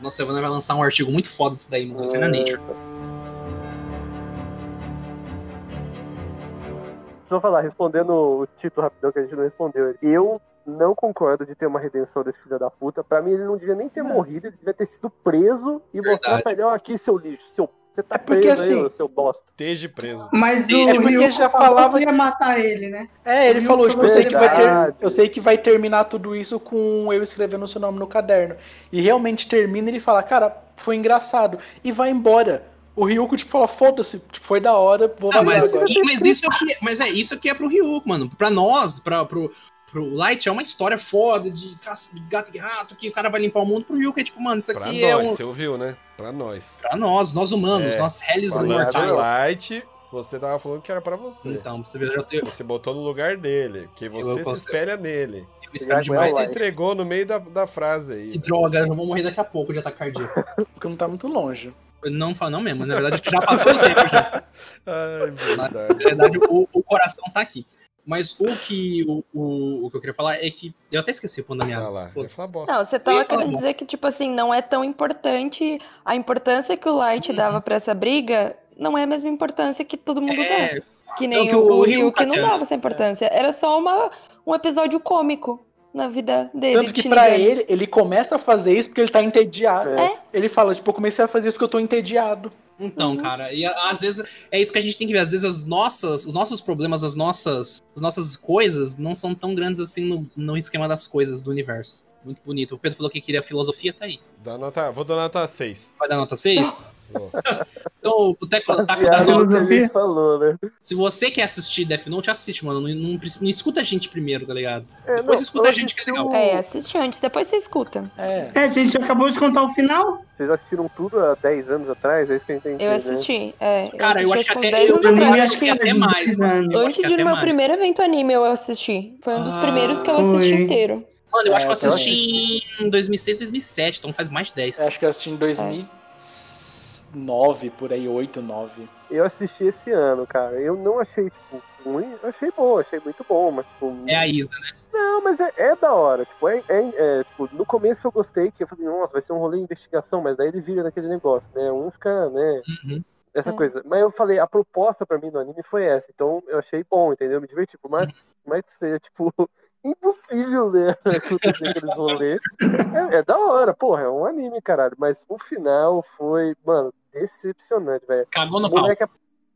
[SPEAKER 2] Nossa, a Evana vai lançar um artigo muito foda disso daí, mano. Vai ser na
[SPEAKER 4] Ah,
[SPEAKER 2] Nature.
[SPEAKER 4] Só falar, respondendo o Tito rapidão que a gente não respondeu. Eu não concordo de ter uma redenção desse filho da puta. Pra mim, ele não devia nem ter morrido, ele devia ter sido preso e
[SPEAKER 2] Verdade.
[SPEAKER 4] mostrar pra ele, ó, aqui, seu lixo, seu. Você tá
[SPEAKER 6] É porque,
[SPEAKER 4] preso
[SPEAKER 6] assim,
[SPEAKER 4] aí, seu bosta.
[SPEAKER 1] Esteja preso.
[SPEAKER 3] Mas o
[SPEAKER 2] É
[SPEAKER 3] Ryu
[SPEAKER 6] já falava-
[SPEAKER 3] que ia matar ele, né?
[SPEAKER 6] É, ele falou, tipo, eu sei, que vai ter, eu sei que vai terminar tudo isso com eu escrevendo o seu nome no caderno. E realmente termina e ele fala, cara, foi engraçado. E vai embora. O Ryuko, tipo, falou, foda-se, tipo, foi da hora, vou
[SPEAKER 2] Ah, mas,
[SPEAKER 6] agora.
[SPEAKER 2] mas isso aqui, mas é isso aqui é pro Ryuk, mano. Pra nós, pra, pro, pro Light, é uma história foda de, caça, de gato e rato, que o cara vai limpar o mundo. Pro Ryuk é tipo, mano, isso
[SPEAKER 1] Pra
[SPEAKER 2] aqui é
[SPEAKER 1] nós,
[SPEAKER 2] um.
[SPEAKER 1] você ouviu, né? Pra nós.
[SPEAKER 2] Pra nós, nós humanos,
[SPEAKER 1] É.
[SPEAKER 2] nós réis imortais.
[SPEAKER 1] Light, você tava falando que era pra você.
[SPEAKER 2] Então, pra você já tenho.
[SPEAKER 1] Você botou no lugar dele, que você se espelha nele. Mas se entregou no meio da, da frase aí.
[SPEAKER 2] Que droga, eu vou morrer daqui a pouco, já tá cardíaco.
[SPEAKER 6] Porque não tá muito longe.
[SPEAKER 2] Não fala não mesmo, na verdade já passou o tempo já.
[SPEAKER 1] Ai,
[SPEAKER 2] Na
[SPEAKER 1] verdade.
[SPEAKER 2] verdade, o, o coração tá aqui. Mas o que, o, o, o que eu queria falar é que. Eu até esqueci o ponto da minha.
[SPEAKER 1] Ah lá.
[SPEAKER 5] Não, você
[SPEAKER 2] Eu
[SPEAKER 5] tava querendo dizer que, tipo assim, não é tão importante. A importância que o Light dava pra essa briga não é a mesma importância que todo mundo dá.
[SPEAKER 2] É,
[SPEAKER 5] Que nem
[SPEAKER 2] que
[SPEAKER 5] o,
[SPEAKER 2] o
[SPEAKER 5] o
[SPEAKER 2] Ryuk
[SPEAKER 5] Ryuk não dava essa importância. Era só uma, um episódio cômico na vida dele.
[SPEAKER 6] Tanto que
[SPEAKER 5] Shinigami.
[SPEAKER 6] ele, ele começa a fazer isso porque ele tá entediado.
[SPEAKER 4] É.
[SPEAKER 6] Ele fala, tipo, eu comecei a fazer isso porque eu tô entediado.
[SPEAKER 2] Então, cara, e às vezes é isso que a gente tem que ver. Às vezes as nossas, os nossos problemas, as nossas, as nossas coisas não são tão grandes assim no, no esquema das coisas do universo. Muito bonito. O Pedro falou que queria filosofia, tá aí.
[SPEAKER 1] Dá nota, vou dar nota 6.
[SPEAKER 2] Vai dar nota 6? Então, o Teco tá
[SPEAKER 4] Baseado
[SPEAKER 2] dando
[SPEAKER 4] no que a
[SPEAKER 3] filosofia.
[SPEAKER 4] falou, né?
[SPEAKER 2] Se você quer assistir Death Note, assiste, mano. Não, não, precisa- não escuta a gente primeiro, tá ligado?
[SPEAKER 4] É,
[SPEAKER 2] Depois
[SPEAKER 4] não,
[SPEAKER 2] escuta
[SPEAKER 4] eu
[SPEAKER 2] a gente que é
[SPEAKER 4] assisti
[SPEAKER 2] legal.
[SPEAKER 5] É, assiste antes, depois você escuta.
[SPEAKER 6] É.
[SPEAKER 3] É, a gente acabou de contar o final.
[SPEAKER 4] Vocês assistiram tudo há 10 anos atrás? É isso que eu entendi.
[SPEAKER 5] Eu
[SPEAKER 4] né?
[SPEAKER 5] assisti. É,
[SPEAKER 2] Cara, eu acho que até-
[SPEAKER 5] 10
[SPEAKER 2] eu-
[SPEAKER 5] anos
[SPEAKER 2] eu
[SPEAKER 5] atrás.
[SPEAKER 2] acho que até mais, mano. Eu
[SPEAKER 5] Antes
[SPEAKER 2] até
[SPEAKER 5] meu
[SPEAKER 2] mais.
[SPEAKER 5] primeiro evento anime eu assisti. Foi um dos
[SPEAKER 2] Ah,
[SPEAKER 5] primeiros que eu assisti
[SPEAKER 3] foi.
[SPEAKER 5] inteiro.
[SPEAKER 2] Mano, eu acho que eu
[SPEAKER 6] É, eu
[SPEAKER 2] assisti em 2006, 2007, então faz mais de 10.
[SPEAKER 6] Acho que eu assisti em 2009, por aí, 8, 9.
[SPEAKER 4] Eu assisti esse ano, cara. Eu não achei, tipo, ruim. Eu achei bom, achei muito bom, mas, tipo.
[SPEAKER 2] É a Isa, né?
[SPEAKER 4] Não, mas é, é da hora. Tipo, é, é- é, tipo, no começo eu gostei, que eu falei, nossa, vai ser um rolê de investigação, mas daí ele vira naquele negócio, né? Um fica, né?
[SPEAKER 2] Uhum.
[SPEAKER 4] Essa
[SPEAKER 5] É.
[SPEAKER 4] coisa. Mas eu falei, a proposta pra mim do anime foi essa. Então eu achei bom, entendeu? Eu me diverti. Por mais, que seja, tipo, impossível, né? Acontecer aqueles rolês. É, é da hora, porra, é um anime, caralho. Mas o final foi, mano, decepcionante, velho.
[SPEAKER 2] Cagou
[SPEAKER 4] O
[SPEAKER 2] no pau.
[SPEAKER 4] moleque,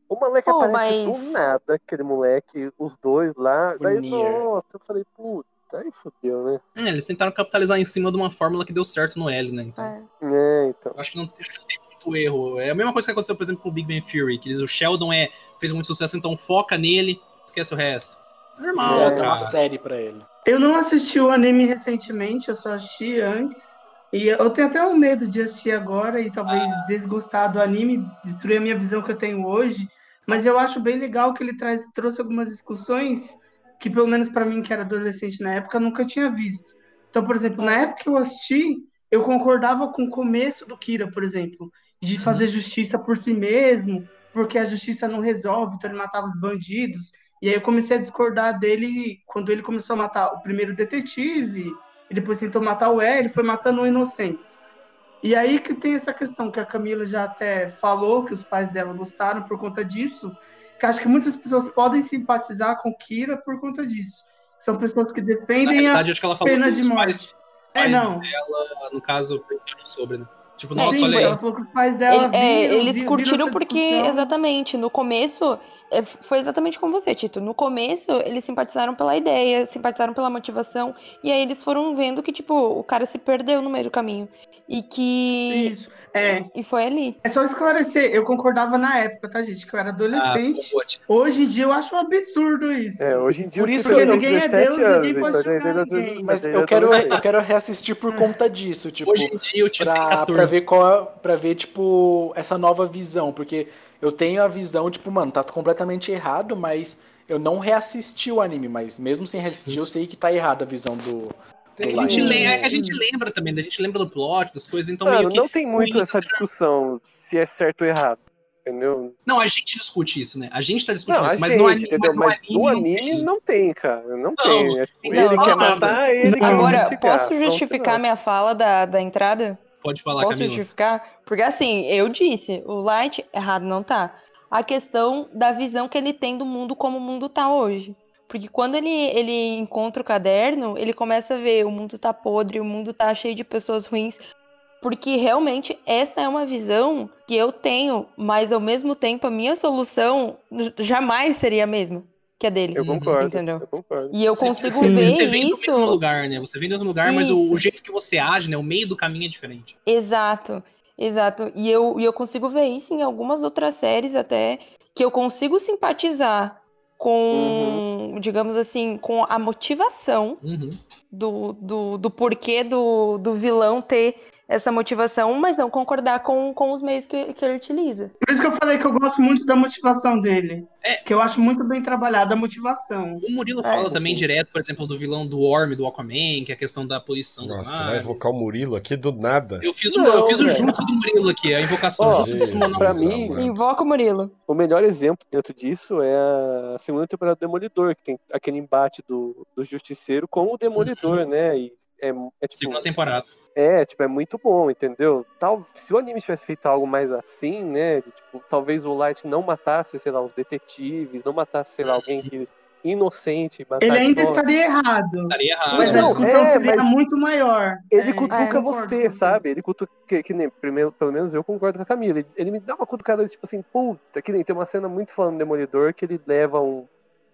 [SPEAKER 4] o moleque
[SPEAKER 5] Pô,
[SPEAKER 4] aparece
[SPEAKER 5] mas-
[SPEAKER 4] do nada, aquele moleque, os dois lá.
[SPEAKER 6] O
[SPEAKER 4] Daí,
[SPEAKER 6] Nier.
[SPEAKER 4] nossa, eu falei, puta, aí fodeu, né?
[SPEAKER 2] É, eles tentaram capitalizar em cima de uma fórmula que deu certo no L, né? Então,
[SPEAKER 5] É.
[SPEAKER 4] É, então.
[SPEAKER 2] eu acho que não, acho que não tem muito erro. É a mesma coisa que aconteceu, por exemplo, com o Big Bang Theory, que eles, o Sheldon é, fez muito sucesso, então foca nele, esquece o resto. Normal,
[SPEAKER 4] É,
[SPEAKER 6] uma
[SPEAKER 2] cara.
[SPEAKER 6] série pra ele.
[SPEAKER 3] Eu não assisti o anime recentemente, eu só assisti antes. E eu tenho até um medo de assistir agora e talvez desgostar do anime, destruir a minha visão que eu tenho hoje. Mas eu acho bem legal que ele traz, trouxe algumas discussões que, pelo menos para mim, que era adolescente na época, nunca tinha visto. Então, por exemplo, na época que eu assisti, eu concordava com o começo do Kira, por exemplo, de fazer justiça por si mesmo, porque a justiça não resolve, então ele matava os bandidos. E aí eu comecei a discordar dele quando ele começou a matar o primeiro detetive, e depois tentou matar o L, foi matando inocentes. E aí que tem essa questão que a Camila já até falou, que os pais dela gostaram por conta disso, que acho que muitas pessoas podem simpatizar com Kira por conta disso. São pessoas que
[SPEAKER 2] Na
[SPEAKER 3] defendem a pena de morte.
[SPEAKER 2] pais,
[SPEAKER 3] É,
[SPEAKER 2] pais
[SPEAKER 3] não.
[SPEAKER 2] dela, no caso, pensaram sobre, né? Tipo,
[SPEAKER 5] É,
[SPEAKER 2] nossa,
[SPEAKER 3] Sim,
[SPEAKER 2] olha aí.
[SPEAKER 3] ela falou que os pais dela
[SPEAKER 5] Ele- é,
[SPEAKER 3] viram,
[SPEAKER 5] eles
[SPEAKER 3] viram-
[SPEAKER 5] curtiram
[SPEAKER 3] viram
[SPEAKER 5] porque,
[SPEAKER 3] discussão.
[SPEAKER 5] exatamente, no começo, é, foi exatamente como você, Tito. No começo, eles simpatizaram pela ideia, simpatizaram pela motivação, e aí eles foram vendo que, tipo, o cara se perdeu no meio do caminho. E que.
[SPEAKER 3] Isso. É,
[SPEAKER 5] E foi ali.
[SPEAKER 3] é só esclarecer, eu concordava na época, tá, gente? Que eu era
[SPEAKER 2] Ah,
[SPEAKER 3] adolescente.
[SPEAKER 2] tipo,
[SPEAKER 3] Hoje em dia eu acho um absurdo isso.
[SPEAKER 4] É, hoje em dia
[SPEAKER 6] Por isso
[SPEAKER 4] Kira
[SPEAKER 6] que
[SPEAKER 4] tem
[SPEAKER 3] ninguém é
[SPEAKER 4] 17
[SPEAKER 3] Deus,
[SPEAKER 4] anos,
[SPEAKER 3] ninguém pode
[SPEAKER 4] então
[SPEAKER 3] julgar
[SPEAKER 4] é
[SPEAKER 3] ninguém.
[SPEAKER 6] Mas eu
[SPEAKER 4] é
[SPEAKER 6] quero, eu quero reassistir por conta disso, tipo,
[SPEAKER 2] hoje em dia Tito tem
[SPEAKER 6] pra, pra
[SPEAKER 2] 14.
[SPEAKER 6] ver qual para ver tipo essa nova visão, porque eu tenho a visão tipo, mano, tá completamente errado, mas eu não reassisti o anime, mas mesmo sem reassistir, eu sei que tá errada a visão do
[SPEAKER 2] É que a gente, lembra, é que a gente lembra também, a gente lembra do plot, das coisas, então
[SPEAKER 4] Mano,
[SPEAKER 2] meio que.
[SPEAKER 4] não tem muito essa discussão se é certo ou errado. Entendeu?
[SPEAKER 2] Não, a gente discute isso, né? A gente tá discutindo
[SPEAKER 4] Não,
[SPEAKER 2] isso, mas
[SPEAKER 4] gente,
[SPEAKER 2] no anime, mas no
[SPEAKER 4] Mas
[SPEAKER 2] anime,
[SPEAKER 4] no
[SPEAKER 2] não
[SPEAKER 4] anime
[SPEAKER 2] tem.
[SPEAKER 4] não tem, cara. Não
[SPEAKER 2] Não,
[SPEAKER 4] tem. É, tipo,
[SPEAKER 2] não,
[SPEAKER 4] ele
[SPEAKER 2] não,
[SPEAKER 4] quer
[SPEAKER 2] não.
[SPEAKER 4] matar, ele quer
[SPEAKER 5] Agora, posso justificar
[SPEAKER 4] não.
[SPEAKER 5] minha fala da, da entrada?
[SPEAKER 2] Pode falar,
[SPEAKER 5] Posso
[SPEAKER 2] Camila.
[SPEAKER 5] justificar? Porque assim, eu disse, o Light errado não tá. A questão da visão que ele tem do mundo como o mundo tá hoje. Porque quando ele, ele encontra o caderno, ele começa a ver o mundo tá podre, o mundo tá cheio de pessoas ruins. Porque realmente essa é uma visão que eu tenho, mas ao mesmo tempo a minha solução jamais seria a mesma que a dele.
[SPEAKER 4] Eu concordo.
[SPEAKER 5] Entendeu?
[SPEAKER 4] Eu concordo.
[SPEAKER 5] E eu
[SPEAKER 2] Você-
[SPEAKER 5] consigo
[SPEAKER 2] você,
[SPEAKER 5] ver
[SPEAKER 2] você vem do
[SPEAKER 5] isso.
[SPEAKER 2] mesmo lugar, né? Você vem do mesmo lugar, mas o,
[SPEAKER 5] Isso.
[SPEAKER 2] o jeito que você age, né? O meio do caminho é diferente.
[SPEAKER 5] Exato. Exato. E eu, e eu consigo ver isso em algumas outras séries até, que eu consigo simpatizar com, digamos assim, com a motivação
[SPEAKER 2] Uhum.
[SPEAKER 5] do, do, do porquê do, do vilão ter essa motivação, mas não concordar com, com os meios que, que ele utiliza.
[SPEAKER 3] Por isso que eu falei que eu gosto muito da motivação dele.
[SPEAKER 2] É.
[SPEAKER 3] Que eu acho muito bem trabalhada a motivação.
[SPEAKER 2] O Murilo
[SPEAKER 5] É.
[SPEAKER 2] fala também direto, por exemplo, do vilão do Orm, do Aquaman, que é a questão da poluição do
[SPEAKER 1] Nossa,
[SPEAKER 2] mar.
[SPEAKER 1] você vai invocar o Murilo aqui do nada.
[SPEAKER 2] Eu fiz, o,
[SPEAKER 4] Não,
[SPEAKER 2] eu fiz o jutsu do Murilo aqui, a invocação.
[SPEAKER 1] Jesus,
[SPEAKER 2] Sumonão.
[SPEAKER 4] pra mim-.
[SPEAKER 5] Invoca o Murilo.
[SPEAKER 4] O melhor exemplo dentro disso é a segunda temporada do Demolidor, que tem aquele embate do, do Justiceiro com o Demolidor, né? E é, é tipo,
[SPEAKER 2] Segunda temporada.
[SPEAKER 4] É, tipo, é muito bom, entendeu? Tal, se o anime tivesse feito algo mais assim, né? de, tipo, talvez o Light não matasse, sei lá, os detetives, não matasse, sei lá, alguém que inocente,
[SPEAKER 3] Ele ainda estaria errado.
[SPEAKER 2] Estaria errado.
[SPEAKER 3] Mas
[SPEAKER 4] Não,
[SPEAKER 3] a discussão
[SPEAKER 4] é,
[SPEAKER 3] seria muito maior.
[SPEAKER 4] Ele
[SPEAKER 3] É,
[SPEAKER 4] cutuca
[SPEAKER 3] concordo
[SPEAKER 4] você, sabe? Ele cutuca, que, que nem, primeiro, pelo menos eu concordo com a Camila. Ele, ele me dá uma cutucada, tipo assim, puta, que nem tem uma cena muito falando do Demolidor, que ele leva um,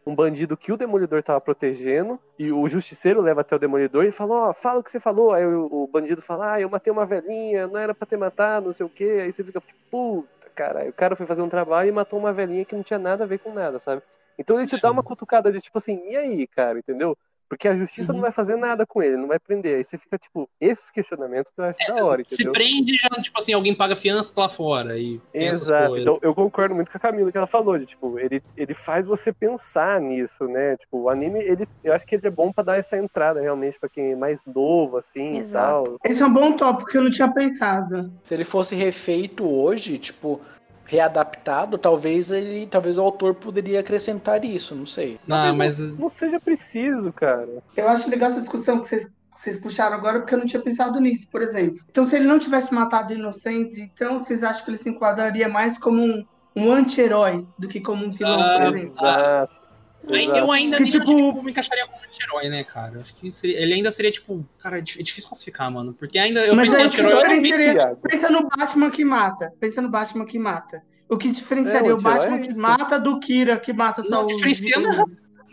[SPEAKER 4] um bandido que o Demolidor tava protegendo, e o Justiceiro leva até o Demolidor e fala, ó, fala o que você falou. Aí o, o bandido fala, ah, eu matei uma velhinha, não era pra ter matado, não sei o quê. Aí você fica, puta, cara. O cara foi fazer um trabalho e matou uma velhinha que não tinha nada a ver com nada, sabe? Então ele te dá uma cutucada de tipo assim, e aí, cara, entendeu? Porque a justiça
[SPEAKER 2] Uhum.
[SPEAKER 4] não vai fazer nada com ele, não vai prender. Aí você fica, tipo, esses questionamentos que eu acho da hora,
[SPEAKER 2] Se
[SPEAKER 4] entendeu?
[SPEAKER 2] prende já, tipo assim, alguém paga fiança tá lá fora. E
[SPEAKER 4] Exato. Então eu concordo muito com a Camila que ela falou, de tipo, ele, ele faz você pensar nisso, né? Tipo, o anime, ele, eu acho que ele é bom pra dar essa entrada realmente pra quem é mais novo, assim
[SPEAKER 5] Exato.
[SPEAKER 4] e tal.
[SPEAKER 3] Esse é um bom tópico que eu não tinha pensado.
[SPEAKER 6] Se ele fosse refeito hoje, tipo, readaptado, talvez ele. Talvez o autor poderia acrescentar isso, não sei.
[SPEAKER 2] Não, mas
[SPEAKER 4] Não seja preciso, cara.
[SPEAKER 3] Eu acho legal essa discussão que vocês, vocês puxaram agora, porque eu não tinha pensado nisso, por exemplo. Então, se ele não tivesse matado inocentes, então vocês acham que ele se enquadraria mais como um, um anti-herói do que como um vilão,
[SPEAKER 2] Ah,
[SPEAKER 3] por exemplo?
[SPEAKER 4] Exato. Exato.
[SPEAKER 2] eu ainda
[SPEAKER 3] Que,
[SPEAKER 2] nem
[SPEAKER 3] tipo-
[SPEAKER 2] acho que me encaixaria como anti-herói, né, cara? Eu Acho que seria- ele ainda seria, tipo, cara, é é difícil classificar, mano. Porque ainda eu
[SPEAKER 3] Mas
[SPEAKER 2] pensei
[SPEAKER 3] aí
[SPEAKER 2] em
[SPEAKER 3] o que
[SPEAKER 2] anti-herói.
[SPEAKER 3] Pensa no Batman que mata. Pensa no Batman que mata. O que diferenciaria
[SPEAKER 4] É,
[SPEAKER 3] o
[SPEAKER 4] o
[SPEAKER 3] Batman
[SPEAKER 4] é
[SPEAKER 3] que mata do Kira que mata só
[SPEAKER 2] Não
[SPEAKER 3] os,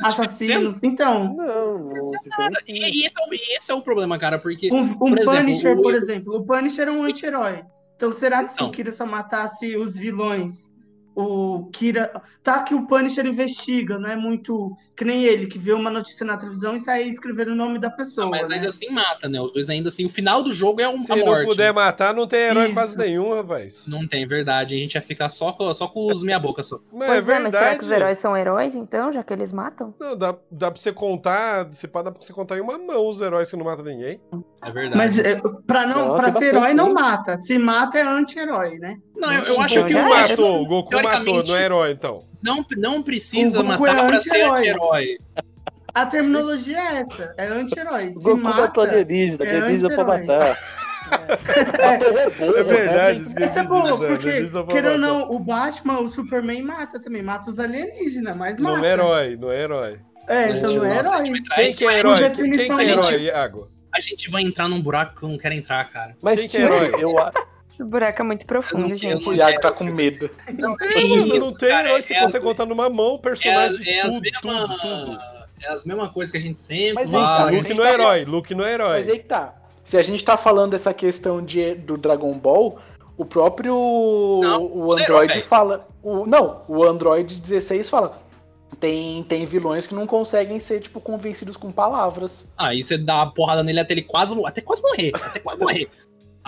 [SPEAKER 3] assassinos? Então,
[SPEAKER 4] Não, não diferencia.
[SPEAKER 2] E, e esse é o, e esse é o problema, cara, porque.
[SPEAKER 3] um, um
[SPEAKER 2] Por exemplo,
[SPEAKER 3] Punisher,
[SPEAKER 2] o-
[SPEAKER 3] por exemplo. O Punisher é um anti-herói. Então, será que se
[SPEAKER 2] Então.
[SPEAKER 3] o Kira só matasse os vilões, o Kira. Tá que o Punisher investiga, não é muito. Que nem ele, que vê uma notícia na televisão e sai escrevendo o nome da pessoa.
[SPEAKER 2] Não, mas
[SPEAKER 3] né?
[SPEAKER 2] ainda assim mata, né? Os dois ainda assim. O final do jogo é um,
[SPEAKER 1] Se
[SPEAKER 2] a
[SPEAKER 1] não puder matar, não tem herói
[SPEAKER 3] Isso.
[SPEAKER 1] quase nenhum, rapaz.
[SPEAKER 2] Não tem, verdade. A gente ia ficar só com, só com os meia-boca só.
[SPEAKER 1] Mas
[SPEAKER 5] Pois
[SPEAKER 1] é
[SPEAKER 5] é, mas será que
[SPEAKER 1] verdade.
[SPEAKER 5] os heróis são heróis, então, já que eles matam?
[SPEAKER 1] Não, dá, dá pra você contar. Se pá, dá pra você contar em uma mão os heróis que não matam ninguém.
[SPEAKER 2] É verdade.
[SPEAKER 3] Mas é, pra, não,
[SPEAKER 4] Não,
[SPEAKER 3] pra ser herói, não mata. Se mata, é anti-herói, né?
[SPEAKER 2] Não, eu, eu acho
[SPEAKER 1] O
[SPEAKER 2] que o
[SPEAKER 1] matou, o Goku matou, não é herói, então.
[SPEAKER 2] não, não precisa matar
[SPEAKER 3] é
[SPEAKER 2] pra ser
[SPEAKER 3] anti-herói. A terminologia é essa, é anti-herói.
[SPEAKER 4] Goku matou
[SPEAKER 3] mata,
[SPEAKER 4] alienígena,
[SPEAKER 3] é
[SPEAKER 4] alienígena pra matar.
[SPEAKER 1] É verdade, esqueci
[SPEAKER 3] Essa é
[SPEAKER 1] de
[SPEAKER 3] boa,
[SPEAKER 1] dizer,
[SPEAKER 3] porque,
[SPEAKER 1] alienígena pra
[SPEAKER 3] querendo ou não, o Batman, o Superman mata também, mata os alienígenas, mas mata.
[SPEAKER 1] Não é herói, não é herói.
[SPEAKER 3] É, então não é herói.
[SPEAKER 1] Quem que é herói? Quem, que é herói, Iago?
[SPEAKER 2] A gente vai entrar num buraco que eu não quero entrar, cara.
[SPEAKER 4] Mas
[SPEAKER 1] Quem que é herói?
[SPEAKER 4] eu, a-
[SPEAKER 5] Esse buraco é muito profundo,
[SPEAKER 2] não-
[SPEAKER 5] gente.
[SPEAKER 6] O Iago tá com medo.
[SPEAKER 2] Não
[SPEAKER 1] É, mano, não tem
[SPEAKER 2] cara,
[SPEAKER 1] herói, você
[SPEAKER 2] é
[SPEAKER 1] consegue
[SPEAKER 2] as-
[SPEAKER 1] contar numa mão o
[SPEAKER 2] É,
[SPEAKER 1] personagem
[SPEAKER 2] é as
[SPEAKER 1] tudo,
[SPEAKER 2] mesma-
[SPEAKER 1] tudo, tudo.
[SPEAKER 2] É as mesmas coisas que a gente sempre
[SPEAKER 4] Mas
[SPEAKER 2] fala.
[SPEAKER 1] Luke não é herói, Luke não é herói.
[SPEAKER 6] Mas aí que tá. Se a gente tá falando dessa questão de, do Dragon Ball, o próprio o
[SPEAKER 2] é
[SPEAKER 6] Android
[SPEAKER 2] herói.
[SPEAKER 6] fala. O, não, o Android 16 fala. Tem, tem vilões que não conseguem ser, tipo, convencidos com palavras.
[SPEAKER 2] Aí você dá uma porrada nele até ele quase, até quase morrer. Até quase morrer.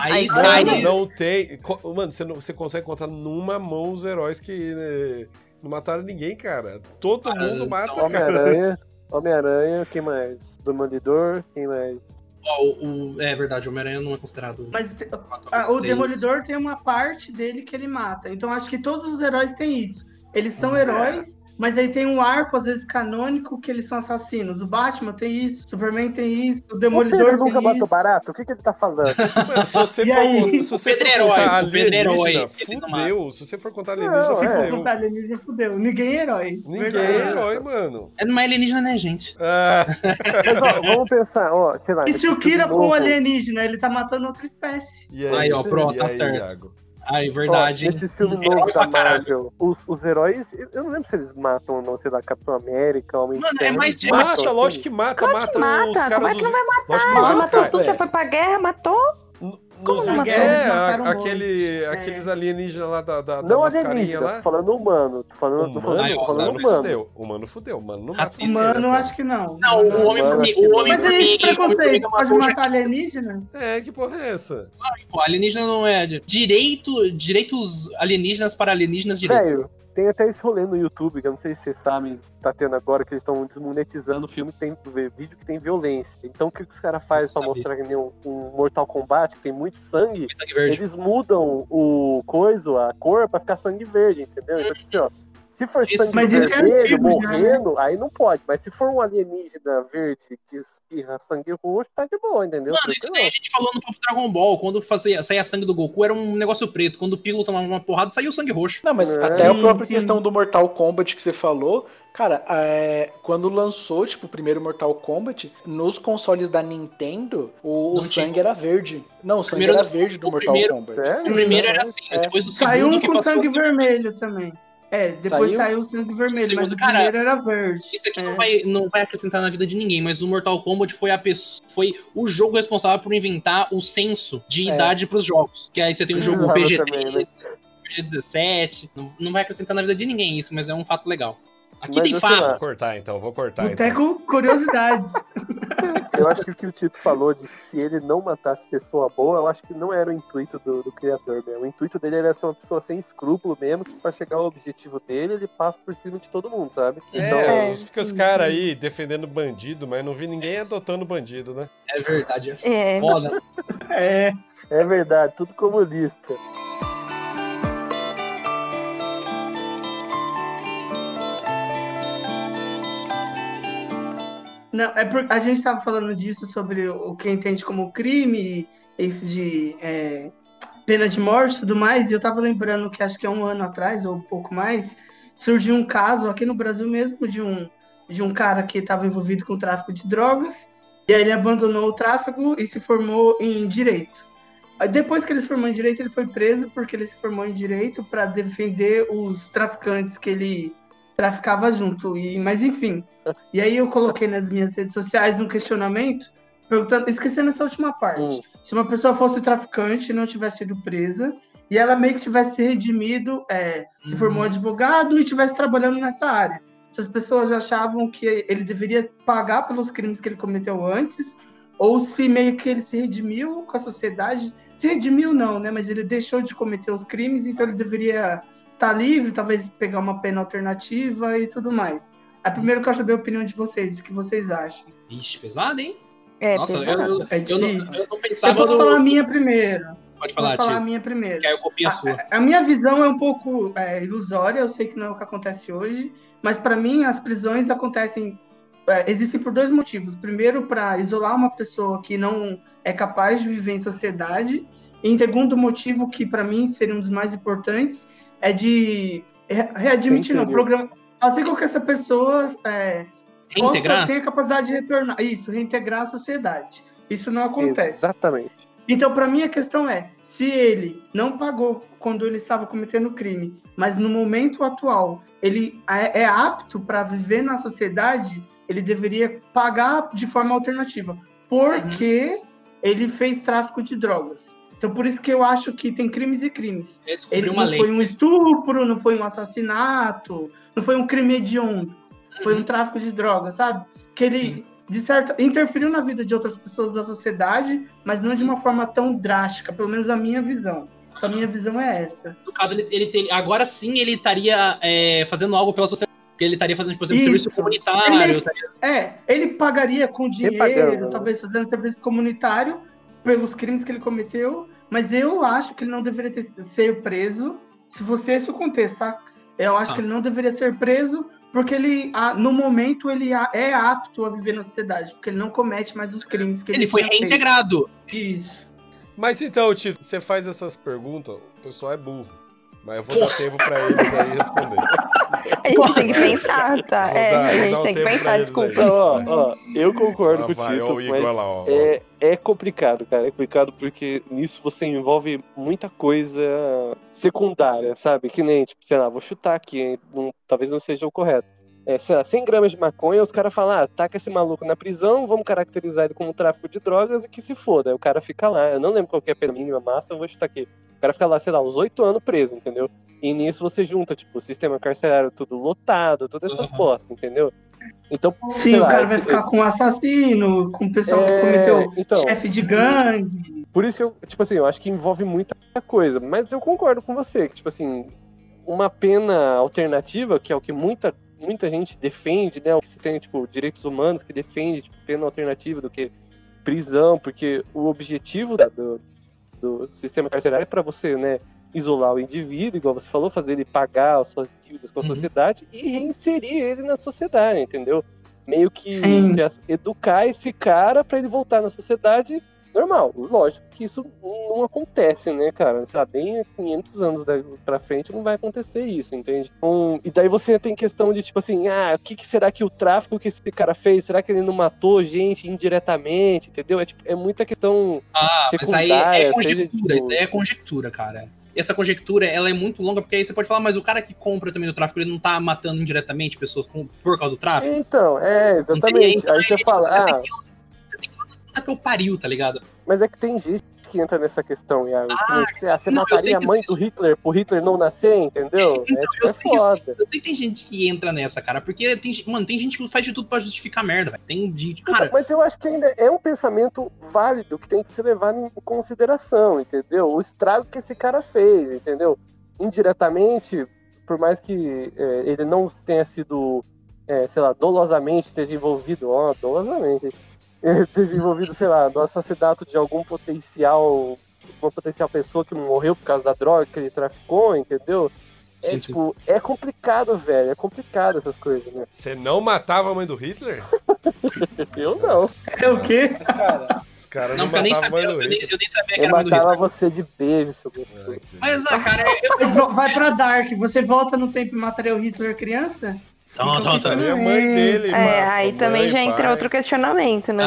[SPEAKER 2] Aí,
[SPEAKER 5] Aí
[SPEAKER 2] sai.
[SPEAKER 1] Mano, não tem. Mano, você, não, você consegue contar numa mão os heróis que né, não mataram ninguém, cara. Todo
[SPEAKER 2] Cara,
[SPEAKER 1] mundo
[SPEAKER 2] então,
[SPEAKER 1] mata, cara.
[SPEAKER 4] Homem-Aranha, Homem-Aranha, quem mais? Demolidor, quem mais?
[SPEAKER 2] Ó, o, o- é verdade, o Homem-Aranha não é considerado.
[SPEAKER 3] Mas ah, o. Demolidor tem uma parte dele que ele mata. Então acho que todos os heróis têm isso. Eles são
[SPEAKER 2] Hum,
[SPEAKER 3] heróis, mas aí tem um arco, às vezes, canônico, que eles são assassinos. O Batman tem isso, o Superman tem isso, o
[SPEAKER 4] O
[SPEAKER 3] Demolidor
[SPEAKER 4] Pedro
[SPEAKER 3] tem
[SPEAKER 4] nunca matou barato? O que, que ele tá falando?
[SPEAKER 1] Mano, se você
[SPEAKER 3] E
[SPEAKER 1] for,
[SPEAKER 3] aí?
[SPEAKER 1] se você
[SPEAKER 2] O
[SPEAKER 1] for
[SPEAKER 2] Pedro é herói,
[SPEAKER 1] contar
[SPEAKER 2] o Pedro é herói,
[SPEAKER 1] alienígena, fudeu. Se você for contar alienígena,
[SPEAKER 4] Não,
[SPEAKER 3] Se for
[SPEAKER 4] é.
[SPEAKER 1] fudeu.
[SPEAKER 3] contar alienígena, fudeu. Ninguém é herói.
[SPEAKER 1] Ninguém
[SPEAKER 3] Verdade.
[SPEAKER 1] é herói, mano.
[SPEAKER 2] É numa alienígena, né, gente?
[SPEAKER 1] Ah,
[SPEAKER 4] Mas ó, vamos pensar, ó, sei lá.
[SPEAKER 3] E se o Kira for um alienígena, ele tá matando outra espécie.
[SPEAKER 1] e aí,
[SPEAKER 2] Aí, ó, pronto, tá
[SPEAKER 1] aí,
[SPEAKER 2] certo.
[SPEAKER 1] Iago?
[SPEAKER 2] Aí,
[SPEAKER 4] Ó,
[SPEAKER 2] verdade.
[SPEAKER 4] nesse filme novo
[SPEAKER 2] pra
[SPEAKER 4] da. Marvel, os, os heróis, eu não lembro se eles matam ou não, sei lá, Capitão América, Homem de
[SPEAKER 2] Mano, é mais
[SPEAKER 1] Mata,
[SPEAKER 4] assim.
[SPEAKER 1] lógico que mata, mata, os
[SPEAKER 5] Mata,
[SPEAKER 1] caras
[SPEAKER 5] como é
[SPEAKER 1] dos.
[SPEAKER 5] que não vai
[SPEAKER 1] que
[SPEAKER 5] Ah, já matou
[SPEAKER 1] cara.
[SPEAKER 5] tudo, já foi pra guerra, matou.
[SPEAKER 1] Nos,
[SPEAKER 5] não mataram?
[SPEAKER 1] é, a- aquele,
[SPEAKER 3] dois.
[SPEAKER 1] aqueles alienígenas lá da, da, da
[SPEAKER 4] Não
[SPEAKER 1] mascarinha lá.
[SPEAKER 4] tô falando humano. Tô falando, tô
[SPEAKER 1] Humano,
[SPEAKER 4] falando,
[SPEAKER 2] Ai,
[SPEAKER 4] tô falando
[SPEAKER 1] humano
[SPEAKER 4] humano.
[SPEAKER 1] fudeu. Humano fudeu. Humano não mata
[SPEAKER 3] Humano,
[SPEAKER 1] pô.
[SPEAKER 3] acho que não.
[SPEAKER 2] Não, o
[SPEAKER 4] acho que
[SPEAKER 2] O
[SPEAKER 4] não.
[SPEAKER 3] Mas é esse preconceito. Pode matar alienígena?
[SPEAKER 1] É, que porra é essa?
[SPEAKER 2] Pô, alienígena não é. Direito, direitos alienígenas para alienígenas direitos.
[SPEAKER 4] Velho, tem até esse rolê no YouTube, que eu não sei se vocês sabem, tá tendo agora, que eles estão desmonetizando o filme que tem vídeo que tem violência. Então o que, que os caras fazem pra mostrar que nem um, um Mortal Kombat, que tem muito sangue,
[SPEAKER 2] Sangue
[SPEAKER 4] eles mudam o coisa, a cor, pra ficar sangue verde, entendeu? Então, tipo assim, ó. Se for
[SPEAKER 2] Isso-
[SPEAKER 4] sangue
[SPEAKER 3] Mas isso é
[SPEAKER 4] vermelho,
[SPEAKER 3] já,
[SPEAKER 4] morrendo, aí não pode. Mas se for um alienígena verde que espirra sangue roxo, tá de boa, entendeu?
[SPEAKER 2] Mano, isso daí a gente falou no próprio Dragon Ball. Quando fazia, saía sangue do Goku, era um negócio preto. Quando o Piccolo tomava uma porrada, saiu sangue roxo.
[SPEAKER 6] Não, mas
[SPEAKER 4] É.
[SPEAKER 6] até a própria
[SPEAKER 3] sim.
[SPEAKER 6] questão do Mortal Kombat que você falou, cara, é, quando lançou, tipo, o primeiro Mortal Kombat, nos consoles da Nintendo, o, o
[SPEAKER 2] tinha.
[SPEAKER 6] sangue era verde. Não, o sangue
[SPEAKER 2] Primeiro-
[SPEAKER 6] era verde do
[SPEAKER 2] o
[SPEAKER 6] Mortal
[SPEAKER 2] primeiro-
[SPEAKER 6] Kombat.
[SPEAKER 4] Sério?
[SPEAKER 2] O primeiro era
[SPEAKER 4] É.
[SPEAKER 2] assim, né? depois do
[SPEAKER 3] Saiu
[SPEAKER 2] segundo
[SPEAKER 3] um
[SPEAKER 2] que
[SPEAKER 3] com sangue
[SPEAKER 2] a ser-
[SPEAKER 3] vermelho também. É, depois
[SPEAKER 6] Saiu?
[SPEAKER 3] saiu o sangue vermelho,
[SPEAKER 2] Segundo,
[SPEAKER 3] mas o
[SPEAKER 2] cara,
[SPEAKER 3] primeiro era verde.
[SPEAKER 2] Isso aqui
[SPEAKER 3] É.
[SPEAKER 2] não, vai, não vai acrescentar na vida de ninguém, mas o Mortal Kombat foi, a pessoa, foi o jogo responsável por inventar o senso de
[SPEAKER 6] É.
[SPEAKER 2] idade pros jogos. Que aí você tem o jogo
[SPEAKER 4] Usava
[SPEAKER 2] PG-13,
[SPEAKER 4] também, né?
[SPEAKER 2] PG-17. Não, não vai acrescentar na vida de ninguém isso, mas é um fato legal. Aqui
[SPEAKER 4] Mas
[SPEAKER 2] tem
[SPEAKER 4] sei
[SPEAKER 2] fato.
[SPEAKER 1] Vou cortar então, vou cortar então.
[SPEAKER 3] Boteco Curiosidades.
[SPEAKER 4] Eu acho que o que o Tito falou de que se ele não matasse pessoa boa, eu acho que não era o intuito do, do criador mesmo. O intuito dele era ser uma pessoa sem escrúpulo mesmo, que pra chegar ao objetivo dele, ele passa por cima de todo mundo, sabe? Então,
[SPEAKER 1] É, os- fica os caras aí defendendo bandido, mas não vi ninguém adotando bandido, né?
[SPEAKER 2] É verdade.
[SPEAKER 5] É,
[SPEAKER 2] É foda.
[SPEAKER 3] É.
[SPEAKER 4] é verdade, tudo comunista.
[SPEAKER 3] Não, é porque a gente estava falando disso sobre o que entende como crime, esse de é, pena de morte e tudo mais, e eu estava lembrando que acho que é um ano atrás, ou um pouco mais, surgiu um caso aqui no Brasil mesmo de um, de um cara que estava envolvido com tráfico de drogas, e aí ele abandonou o tráfico e se formou em direito. Depois que ele se formou em direito, ele foi preso porque ele se formou em direito para defender os traficantes que ele traficava junto. E, mas enfim. E aí eu coloquei nas minhas redes sociais um questionamento, perguntando, esquecendo essa última parte.
[SPEAKER 4] Hum.
[SPEAKER 3] Se uma pessoa fosse traficante e não tivesse sido presa, e ela meio que tivesse se redimido, é, se formou advogado e estivesse trabalhando nessa área. Se as pessoas achavam que ele deveria pagar pelos crimes que ele cometeu antes, ou se meio que ele se redimiu com a sociedade. Se redimiu não, né? Mas ele deixou de cometer os crimes, então ele deveria estar livre, talvez pegar uma pena alternativa e tudo mais. A primeiro eu quero saber a opinião de vocês, o que vocês acham.
[SPEAKER 2] Ixi, pesado, hein?
[SPEAKER 5] é
[SPEAKER 2] Nossa, eu,
[SPEAKER 5] pesado.
[SPEAKER 2] eu,
[SPEAKER 3] É
[SPEAKER 2] eu não,
[SPEAKER 3] difícil.
[SPEAKER 2] eu não
[SPEAKER 3] Eu
[SPEAKER 2] pensava
[SPEAKER 3] posso
[SPEAKER 2] no-
[SPEAKER 3] falar a minha primeiro.
[SPEAKER 2] Pode falar,
[SPEAKER 3] Posso falar a minha primeiro.
[SPEAKER 2] Que aí eu copio a sua.
[SPEAKER 3] A minha visão é um pouco é, ilusória, eu sei que não é o que acontece hoje, mas para mim as prisões acontecem, é, existem por dois motivos. Primeiro, para isolar uma pessoa que não é capaz de viver em sociedade, e em segundo motivo, que para mim seria um dos mais importantes, é de re- readmitir, não, programa, fazer com que essa pessoa é, possa ter a capacidade de retornar, isso, reintegrar a sociedade. Isso não acontece.
[SPEAKER 4] Exatamente.
[SPEAKER 3] Então, para mim, a questão é: se ele não pagou quando ele estava cometendo crime, mas no momento atual ele é é apto para viver na sociedade, ele deveria pagar de forma alternativa, porque ele fez tráfico de drogas. Então, por isso que eu acho que tem crimes e crimes. Ele
[SPEAKER 2] uma
[SPEAKER 3] não
[SPEAKER 2] lei.
[SPEAKER 3] foi um estupro, não foi um assassinato, não foi um crime hediondo, foi um tráfico de drogas, sabe? Que ele,
[SPEAKER 2] Sim.
[SPEAKER 3] de certa, interferiu na vida de outras pessoas da sociedade, mas não de uma forma tão drástica, pelo menos a minha visão. Então, a minha visão é essa.
[SPEAKER 2] No caso, ele, ele ter- agora sim ele estaria é, fazendo algo pela sociedade. Ele estaria fazendo, por exemplo,
[SPEAKER 3] Isso.
[SPEAKER 2] serviço comunitário.
[SPEAKER 3] Ele-
[SPEAKER 2] estaria-
[SPEAKER 3] É, ele pagaria com dinheiro, talvez fazendo serviço comunitário pelos crimes que ele cometeu, mas eu acho que ele não deveria ter, ser preso, se fosse esse o contexto, tá? Eu acho
[SPEAKER 2] Ah.
[SPEAKER 3] que ele não deveria ser preso porque ele, no momento, ele é apto a viver na sociedade, porque ele não comete mais os crimes que ele,
[SPEAKER 2] Ele foi
[SPEAKER 3] feito.
[SPEAKER 2] reintegrado.
[SPEAKER 3] Isso.
[SPEAKER 1] Mas então, Tito, você faz essas perguntas, o pessoal é burro. Mas eu vou dar tempo pra eles aí responder.
[SPEAKER 5] A gente tem que pensar, tá?
[SPEAKER 1] Vou
[SPEAKER 5] É,
[SPEAKER 1] dar-
[SPEAKER 5] a gente
[SPEAKER 1] um
[SPEAKER 5] tem que pensar, desculpa.
[SPEAKER 4] ó, ó, eu concordo
[SPEAKER 1] Lá
[SPEAKER 4] com o
[SPEAKER 1] vai,
[SPEAKER 4] Tito, mas
[SPEAKER 1] lá, ó.
[SPEAKER 4] é, é complicado, cara. É complicado porque nisso você envolve muita coisa secundária, sabe? Que nem, tipo, sei lá, vou chutar aqui, hein? Não- talvez não seja o correto. É, sei lá, 100 gramas de maconha, os caras falam, ah, taca esse maluco na prisão, vamos caracterizar ele como tráfico de drogas e que se foda. Aí o cara fica lá, eu não lembro qual que é a pena mínima massa, eu vou chutar aqui. O cara fica lá, sei lá, uns 8 anos preso, entendeu? E nisso você junta, tipo, o sistema carcerário tudo lotado, todas essas
[SPEAKER 2] Uhum.
[SPEAKER 4] postas, entendeu? Então,
[SPEAKER 3] Sim, o
[SPEAKER 4] lá,
[SPEAKER 3] cara vai
[SPEAKER 4] esse-
[SPEAKER 3] ficar com um assassino, com o pessoal que
[SPEAKER 4] É,
[SPEAKER 3] cometeu
[SPEAKER 4] então,
[SPEAKER 3] chefe de gangue.
[SPEAKER 4] Por isso que eu, tipo assim, eu acho que envolve muita coisa. Mas eu concordo com você, que, tipo assim, uma pena alternativa, que é o que muita, muita gente defende, né? Se tem, tipo, direitos humanos que defende, tipo, pena alternativa do que prisão, porque o objetivo da- do, do sistema carcerário é para você, né, isolar o indivíduo, igual você falou, fazer ele pagar as suas dívidas com a
[SPEAKER 2] Uhum.
[SPEAKER 4] sociedade e reinserir ele na sociedade, entendeu? Meio que
[SPEAKER 3] Sim.
[SPEAKER 4] educar esse cara para ele voltar na sociedade normal. Lógico que isso não acontece, né, cara? Lá, bem 500 anos pra frente não vai acontecer isso, entende? Um, e daí você tem questão de, tipo assim, ah, o que, que será que o tráfico que esse cara fez? Será que ele não matou gente indiretamente, entendeu? É, tipo, é muita questão
[SPEAKER 2] Ah, mas aí é
[SPEAKER 4] secundária,
[SPEAKER 2] conjectura,
[SPEAKER 4] seja, tipo-
[SPEAKER 2] é conjectura, cara. Essa conjectura, ela é muito longa, porque aí você pode falar, mas o cara que compra também no tráfico, ele não tá matando indiretamente pessoas por causa do tráfico?
[SPEAKER 4] Então, é, exatamente. Aí você fala,
[SPEAKER 2] Você
[SPEAKER 4] ah,
[SPEAKER 2] puta que eu pariu, tá ligado?
[SPEAKER 4] mas é que tem gente que entra nessa questão, Iago. que,
[SPEAKER 2] Ah,
[SPEAKER 4] tipo, ah, você
[SPEAKER 2] não, eu
[SPEAKER 4] mataria a
[SPEAKER 2] que
[SPEAKER 4] mãe do Hitler pro Hitler não nascer, entendeu?
[SPEAKER 2] Então,
[SPEAKER 4] é, tipo,
[SPEAKER 2] eu
[SPEAKER 4] é
[SPEAKER 2] sei que-
[SPEAKER 4] foda.
[SPEAKER 2] Eu sei que tem gente que entra nessa, cara, porque tem, gente- mano, tem gente que faz de tudo pra justificar merda, velho. Tem de,
[SPEAKER 4] Então,
[SPEAKER 2] cara,
[SPEAKER 4] mas eu acho que ainda é um pensamento válido que tem que ser levado em consideração, entendeu? O estrago que esse cara fez, entendeu? Indiretamente, por mais que é, ele não tenha sido, é, sei lá, dolosamente esteja envolvido, ó, dolosamente, eh, esteja envolvido, sei lá, no assassinato de algum potencial, uma potencial pessoa que morreu por causa da droga que ele traficou, entendeu? É
[SPEAKER 2] Sim, sim.
[SPEAKER 4] tipo, é complicado, velho, é complicado essas coisas, né?
[SPEAKER 1] Você não matava a mãe do Hitler?
[SPEAKER 4] Eu não.
[SPEAKER 3] É o quê?
[SPEAKER 6] Mas, cara,
[SPEAKER 1] Os caras
[SPEAKER 2] não,
[SPEAKER 1] não,
[SPEAKER 2] eu nem
[SPEAKER 1] matavam a
[SPEAKER 2] sabia,
[SPEAKER 1] mãe
[SPEAKER 2] eu,
[SPEAKER 1] do
[SPEAKER 2] nem,
[SPEAKER 1] Hitler.
[SPEAKER 2] eu nem sabia que
[SPEAKER 4] Eu
[SPEAKER 2] era mãe do
[SPEAKER 4] matava
[SPEAKER 2] Hitler.
[SPEAKER 4] você de beijo, seu gostoso.
[SPEAKER 2] Mas, ah, cara, eu, eu,
[SPEAKER 3] Vai pra Dark, você volta no tempo e mataria o Hitler criança?
[SPEAKER 2] Então, então, então.
[SPEAKER 1] Mataria a mãe dele,
[SPEAKER 5] É,
[SPEAKER 1] mano.
[SPEAKER 5] aí
[SPEAKER 1] Mãe,
[SPEAKER 5] também já entra
[SPEAKER 1] pai.
[SPEAKER 5] outro questionamento, né?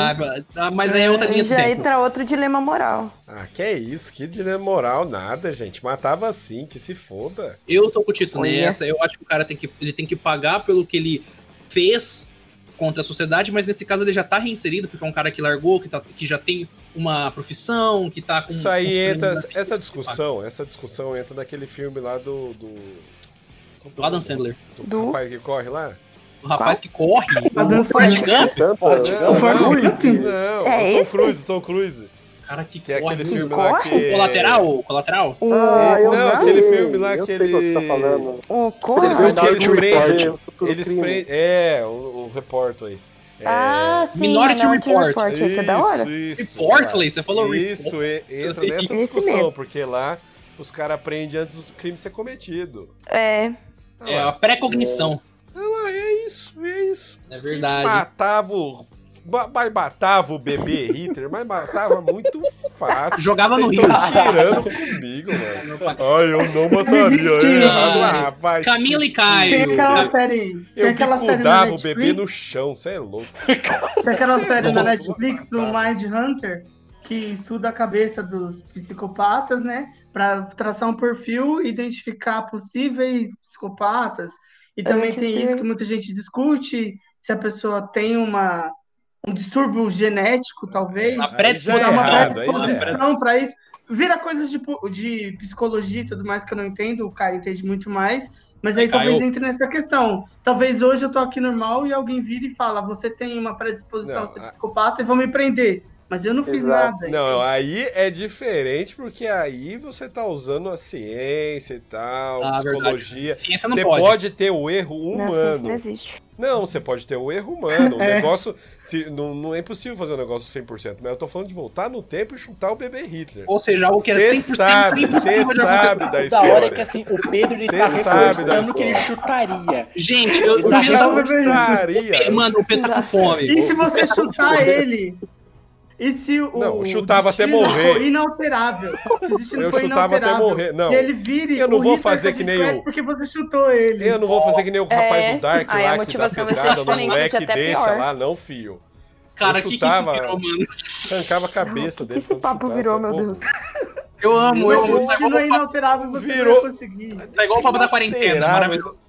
[SPEAKER 2] Ah, mas aí é outra linha do
[SPEAKER 5] já
[SPEAKER 2] tempo.
[SPEAKER 5] entra outro dilema moral.
[SPEAKER 1] Ah, que é isso? Que dilema moral, nada, gente. Matava assim, que se foda.
[SPEAKER 2] Eu tô com o Tito nessa. Eu acho que o cara tem que, ele tem que pagar pelo que ele fez contra a sociedade, mas nesse caso ele já tá reinserido, porque é um cara que largou, que, tá, que já tem uma profissão, que tá com.
[SPEAKER 1] Isso aí entra. Essa discussão, essa discussão entra naquele filme lá do. Do,
[SPEAKER 2] Do Adam Sandler.
[SPEAKER 1] do, rapaz que corre lá?
[SPEAKER 2] O rapaz que corre. O Forrest. Gump.
[SPEAKER 1] Não,
[SPEAKER 3] o Forrest
[SPEAKER 1] não,
[SPEAKER 3] Gump?
[SPEAKER 1] Não,
[SPEAKER 5] É
[SPEAKER 1] o Tom
[SPEAKER 5] esse?
[SPEAKER 1] Cruise, Tom Cruise.
[SPEAKER 2] O cara que,
[SPEAKER 1] Que é
[SPEAKER 2] corre.
[SPEAKER 1] aquele
[SPEAKER 2] muito.
[SPEAKER 1] filme lá
[SPEAKER 5] corre?
[SPEAKER 1] que.
[SPEAKER 2] Colateral? O Colateral?
[SPEAKER 5] O,
[SPEAKER 4] Ah, eu
[SPEAKER 1] Não,
[SPEAKER 4] vi.
[SPEAKER 1] aquele filme lá
[SPEAKER 4] eu
[SPEAKER 1] que
[SPEAKER 4] sei
[SPEAKER 1] ele-
[SPEAKER 4] você tá falando.
[SPEAKER 5] o
[SPEAKER 1] Ele
[SPEAKER 5] Corra?
[SPEAKER 1] foi que eles prendem. Eles prendem. É, o, o repórter aí. É,
[SPEAKER 5] Ah, sim,
[SPEAKER 2] Minority
[SPEAKER 5] Minority,
[SPEAKER 2] Report.
[SPEAKER 5] Report. Esse é da hora.
[SPEAKER 1] Isso, isso.
[SPEAKER 2] Reportley, você falou
[SPEAKER 1] Isso, entra nessa discussão, porque lá os caras aprendem antes do crime ser cometido.
[SPEAKER 5] É.
[SPEAKER 1] Ah,
[SPEAKER 2] É a pré-cognição.
[SPEAKER 1] ah, é isso, é isso.
[SPEAKER 2] É verdade.
[SPEAKER 1] Matava o. ma- Mas matava o bebê Hitler, mas matava muito fácil.
[SPEAKER 2] Jogava no
[SPEAKER 1] Vocês
[SPEAKER 2] rio.
[SPEAKER 1] estão tirando comigo, mano. Ai, eu não mataria. É errado. Ah, vai
[SPEAKER 2] Camila e Caio.
[SPEAKER 3] Tem aquela série. Tem
[SPEAKER 1] Eu
[SPEAKER 3] aquela série
[SPEAKER 1] o
[SPEAKER 3] Netflix.
[SPEAKER 1] bebê no chão, você é louco.
[SPEAKER 3] Tem aquela
[SPEAKER 1] é
[SPEAKER 3] série na Netflix, o. Mind Hunter, que estuda a cabeça dos psicopatas, né? Pra traçar um perfil, identificar possíveis psicopatas. E também tem isso que muita gente discute, se a pessoa tem uma, um distúrbio genético, talvez.
[SPEAKER 2] A
[SPEAKER 1] Aí
[SPEAKER 2] predisposição.
[SPEAKER 1] é
[SPEAKER 3] uma
[SPEAKER 1] é errado.
[SPEAKER 3] predisposição para isso. Vira coisas de, de psicologia e tudo mais que eu não entendo, o Caio entende muito mais. Mas aí talvez entre nessa questão. Talvez hoje eu tô aqui normal e alguém vira e fala: você tem uma predisposição
[SPEAKER 1] Não,
[SPEAKER 3] a ser
[SPEAKER 1] a-
[SPEAKER 3] psicopata e vão me prender. Mas eu não fiz
[SPEAKER 4] Exato.
[SPEAKER 3] nada.
[SPEAKER 1] Não, aí é diferente porque aí você tá usando a ciência e tal,
[SPEAKER 2] Ah,
[SPEAKER 1] psicologia.
[SPEAKER 2] Ciência não
[SPEAKER 1] Você
[SPEAKER 2] pode.
[SPEAKER 1] pode ter o erro
[SPEAKER 5] Não, isso não
[SPEAKER 1] humano.
[SPEAKER 5] existe.
[SPEAKER 1] Não, você pode ter o erro humano. O
[SPEAKER 3] É.
[SPEAKER 1] negócio. Se, não, não é impossível fazer um negócio 100%, mas eu tô falando de voltar no tempo e chutar o bebê Hitler.
[SPEAKER 2] Ou seja, algo que era
[SPEAKER 1] Você
[SPEAKER 2] 100%
[SPEAKER 1] sabe,
[SPEAKER 2] impossível
[SPEAKER 1] você sabe da
[SPEAKER 6] o da hora é
[SPEAKER 1] história.
[SPEAKER 6] que assim, o Pedro ele
[SPEAKER 1] Cê
[SPEAKER 6] tá
[SPEAKER 1] sabe da
[SPEAKER 6] reforçando que ele
[SPEAKER 1] história.
[SPEAKER 6] chutaria.
[SPEAKER 2] Gente, eu,
[SPEAKER 6] Eu
[SPEAKER 2] eu
[SPEAKER 6] já
[SPEAKER 2] fiz
[SPEAKER 3] tava
[SPEAKER 2] um-
[SPEAKER 3] vendo.
[SPEAKER 1] Chutaria.
[SPEAKER 2] Mano, o Pedro tá com fome.
[SPEAKER 3] E se você chutar ele? E se o.
[SPEAKER 1] Não, eu chutava até morrer.
[SPEAKER 3] inalterável? Se
[SPEAKER 1] Eu chutava até
[SPEAKER 3] inalterável,
[SPEAKER 1] morrer. Não.
[SPEAKER 3] E ele vire.
[SPEAKER 1] Eu não
[SPEAKER 3] o
[SPEAKER 1] vou fazer
[SPEAKER 3] que
[SPEAKER 1] nem o-
[SPEAKER 3] Porque você chutou ele.
[SPEAKER 1] Eu não vou fazer que nem o rapaz
[SPEAKER 5] É,
[SPEAKER 1] do Dark
[SPEAKER 5] aí a
[SPEAKER 1] lá que dá
[SPEAKER 5] motivação vai ser
[SPEAKER 1] pedrada no
[SPEAKER 5] diferente,
[SPEAKER 1] moleque deixa
[SPEAKER 5] pior.
[SPEAKER 1] lá, não, fio.
[SPEAKER 2] Cara,
[SPEAKER 1] Eu
[SPEAKER 2] o que, que isso
[SPEAKER 1] chutava-
[SPEAKER 2] virou, mano?
[SPEAKER 1] Arrancava a cabeça
[SPEAKER 5] O que
[SPEAKER 1] dele.
[SPEAKER 5] esse papo
[SPEAKER 1] chutasse,
[SPEAKER 5] virou,
[SPEAKER 1] é
[SPEAKER 5] meu. Deus?
[SPEAKER 2] Eu amo, eu amo. Tá igual,
[SPEAKER 3] é inalterável, você
[SPEAKER 1] Virou-
[SPEAKER 3] vai conseguir.
[SPEAKER 2] tá igual o papo da quarentena, maravilhoso.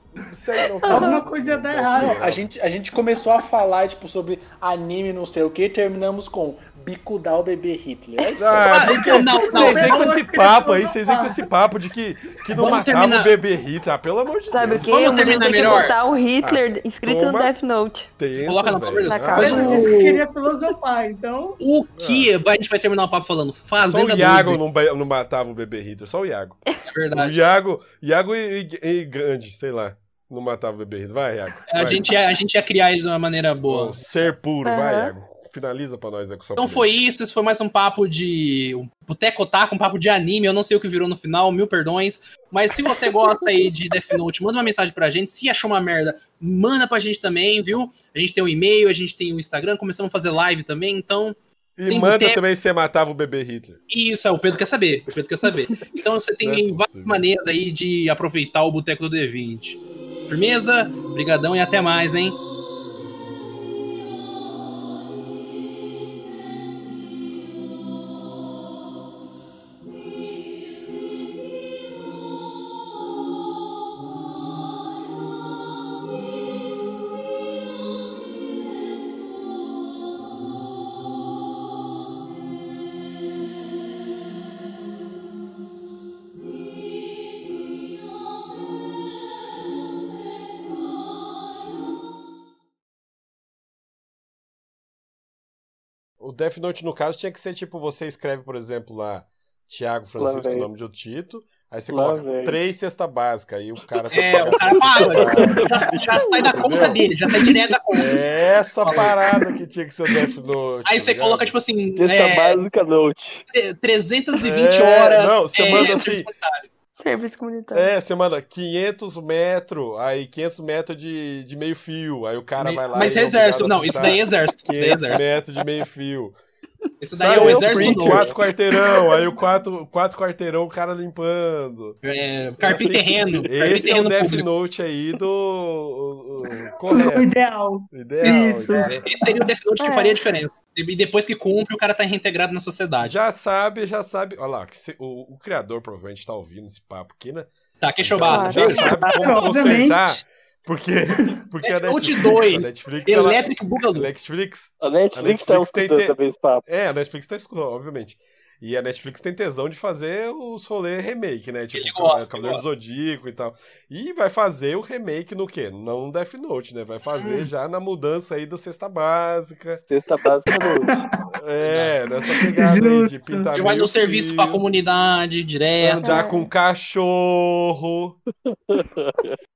[SPEAKER 1] Tá.
[SPEAKER 3] Alguma coisa ia dar errado.
[SPEAKER 6] A gente, a gente começou a falar, tipo, sobre anime não sei o que, terminamos com bicudar o bebê Hitler. É isso.
[SPEAKER 1] Ah, porque
[SPEAKER 2] não, não,
[SPEAKER 1] vocês vêm com
[SPEAKER 3] vamos
[SPEAKER 1] esse papo aí, vocês vêm com esse papo de que, que não
[SPEAKER 2] Vamos
[SPEAKER 1] matava
[SPEAKER 2] terminar.
[SPEAKER 1] o bebê Rita. Ah, pelo amor de
[SPEAKER 5] Sabe o
[SPEAKER 1] Deus.
[SPEAKER 2] Vamos
[SPEAKER 5] O mundo
[SPEAKER 2] terminar
[SPEAKER 5] tem que
[SPEAKER 2] melhor?
[SPEAKER 5] botar o Hitler escrito
[SPEAKER 1] toma.
[SPEAKER 5] no Death Note.
[SPEAKER 1] Tenta,
[SPEAKER 2] Coloca na.
[SPEAKER 5] Na
[SPEAKER 1] Ah.
[SPEAKER 3] Mas
[SPEAKER 2] o-
[SPEAKER 3] disse que queria filosofar, então.
[SPEAKER 2] O que a gente vai terminar o papo falando?
[SPEAKER 1] Só
[SPEAKER 2] Fazenda
[SPEAKER 1] o Iago
[SPEAKER 2] 12.
[SPEAKER 1] não, não matava o bebê Hitler, só o Iago.
[SPEAKER 2] É
[SPEAKER 1] O
[SPEAKER 2] verdade.
[SPEAKER 1] Iago, Iago e, e, e Grande, sei lá, não matava o bebê Hitler. Vai, Iago.
[SPEAKER 2] A
[SPEAKER 1] vai.
[SPEAKER 2] gente, ia, a gente ia criar ele de uma maneira boa.
[SPEAKER 1] Bom, ser puro, vai,
[SPEAKER 5] Aham.
[SPEAKER 1] Iago. Finaliza pra nós com sua
[SPEAKER 2] Então foi isso, esse foi mais um papo de. Um Boteco Otaku, um papo de anime. Eu não sei o que virou no final, mil perdões. Mas se você gosta aí de Death Note, manda uma mensagem pra gente. Se achou uma merda, manda pra gente também, viu? A gente tem o e-mail, a gente tem o Instagram, começamos a fazer live também, então.
[SPEAKER 1] E
[SPEAKER 2] Tem
[SPEAKER 1] manda também se você matava o bebê Hitler.
[SPEAKER 2] Isso, é, o Pedro quer saber. O Pedro quer saber. Então você tem
[SPEAKER 1] é
[SPEAKER 2] várias maneiras aí de aproveitar o Boteco do D20. Firmeza? Brigadão e até mais, hein?
[SPEAKER 1] Death Note, no caso, tinha que ser tipo, você escreve, por exemplo, lá, Tiago Francisco, o nome de Tito, aí você
[SPEAKER 4] Lá
[SPEAKER 1] coloca
[SPEAKER 4] vem.
[SPEAKER 1] três cesta básica, aí o cara que
[SPEAKER 2] É, o cara
[SPEAKER 1] cesta básica.
[SPEAKER 2] Já, já sai da conta
[SPEAKER 1] Entendeu?
[SPEAKER 2] dele, já sai direto da conta.
[SPEAKER 1] É essa parada que tinha que ser o Death Note.
[SPEAKER 2] Aí
[SPEAKER 1] tá
[SPEAKER 2] você
[SPEAKER 1] ligado?
[SPEAKER 2] coloca, tipo assim,
[SPEAKER 4] Texta
[SPEAKER 2] é,
[SPEAKER 4] básica note.
[SPEAKER 2] tre- 320
[SPEAKER 1] É,
[SPEAKER 2] horas.
[SPEAKER 1] não, você
[SPEAKER 2] é,
[SPEAKER 1] manda assim,
[SPEAKER 5] Serviço comunitário.
[SPEAKER 1] É, você manda 500 metros, aí 500 metros de, de meio fio, aí o cara vai lá
[SPEAKER 2] Mas
[SPEAKER 1] e é
[SPEAKER 2] exército, não, isso
[SPEAKER 1] pintar
[SPEAKER 2] daí é exército. Isso daí é
[SPEAKER 1] 500
[SPEAKER 2] exército.
[SPEAKER 1] metros de meio fio.
[SPEAKER 2] Isso daí
[SPEAKER 1] Sabe,
[SPEAKER 2] é o exército novo.
[SPEAKER 1] Quatro quarteirão, aí o quatro, quatro quarteirão o cara limpando.
[SPEAKER 2] É, carpim
[SPEAKER 1] Assim,
[SPEAKER 2] terreno.
[SPEAKER 1] Esse é o Death
[SPEAKER 2] público.
[SPEAKER 1] Note aí do. o- o-
[SPEAKER 3] O ideal.
[SPEAKER 1] Ideal.
[SPEAKER 3] Isso.
[SPEAKER 1] ideal.
[SPEAKER 2] Esse seria o Death Note que
[SPEAKER 5] É.
[SPEAKER 2] faria a diferença. E depois que cumpre, o cara tá reintegrado na sociedade.
[SPEAKER 1] Já sabe, já sabe. Olha lá, que o, o criador provavelmente tá ouvindo esse papo aqui, né?
[SPEAKER 2] Tá, que chobado.
[SPEAKER 1] Já, já sabe como consertar. Porque, porque a Netflix,
[SPEAKER 2] 2,
[SPEAKER 1] a Netflix, ela,
[SPEAKER 2] Electric Boogaloo.
[SPEAKER 1] a Netflix
[SPEAKER 4] A Netflix,
[SPEAKER 1] A Netflix
[SPEAKER 4] tá
[SPEAKER 1] tem te-
[SPEAKER 4] também esse papo.
[SPEAKER 1] É, a Netflix tá escutando, obviamente. E a Netflix tem tesão de fazer os rolê remake, né? Tipo,
[SPEAKER 2] gosta,
[SPEAKER 1] Ca- Cavaleiro do Zodíaco e tal. E vai fazer o remake no quê? Não no Death Note, né? Vai fazer
[SPEAKER 2] Hum.
[SPEAKER 1] já na mudança aí do Cesta Básica.
[SPEAKER 4] Texta básica note.
[SPEAKER 1] É, nessa pegada aí de pintar
[SPEAKER 2] Ele vai no serviço pra comunidade, direto.
[SPEAKER 1] Andar com cachorro.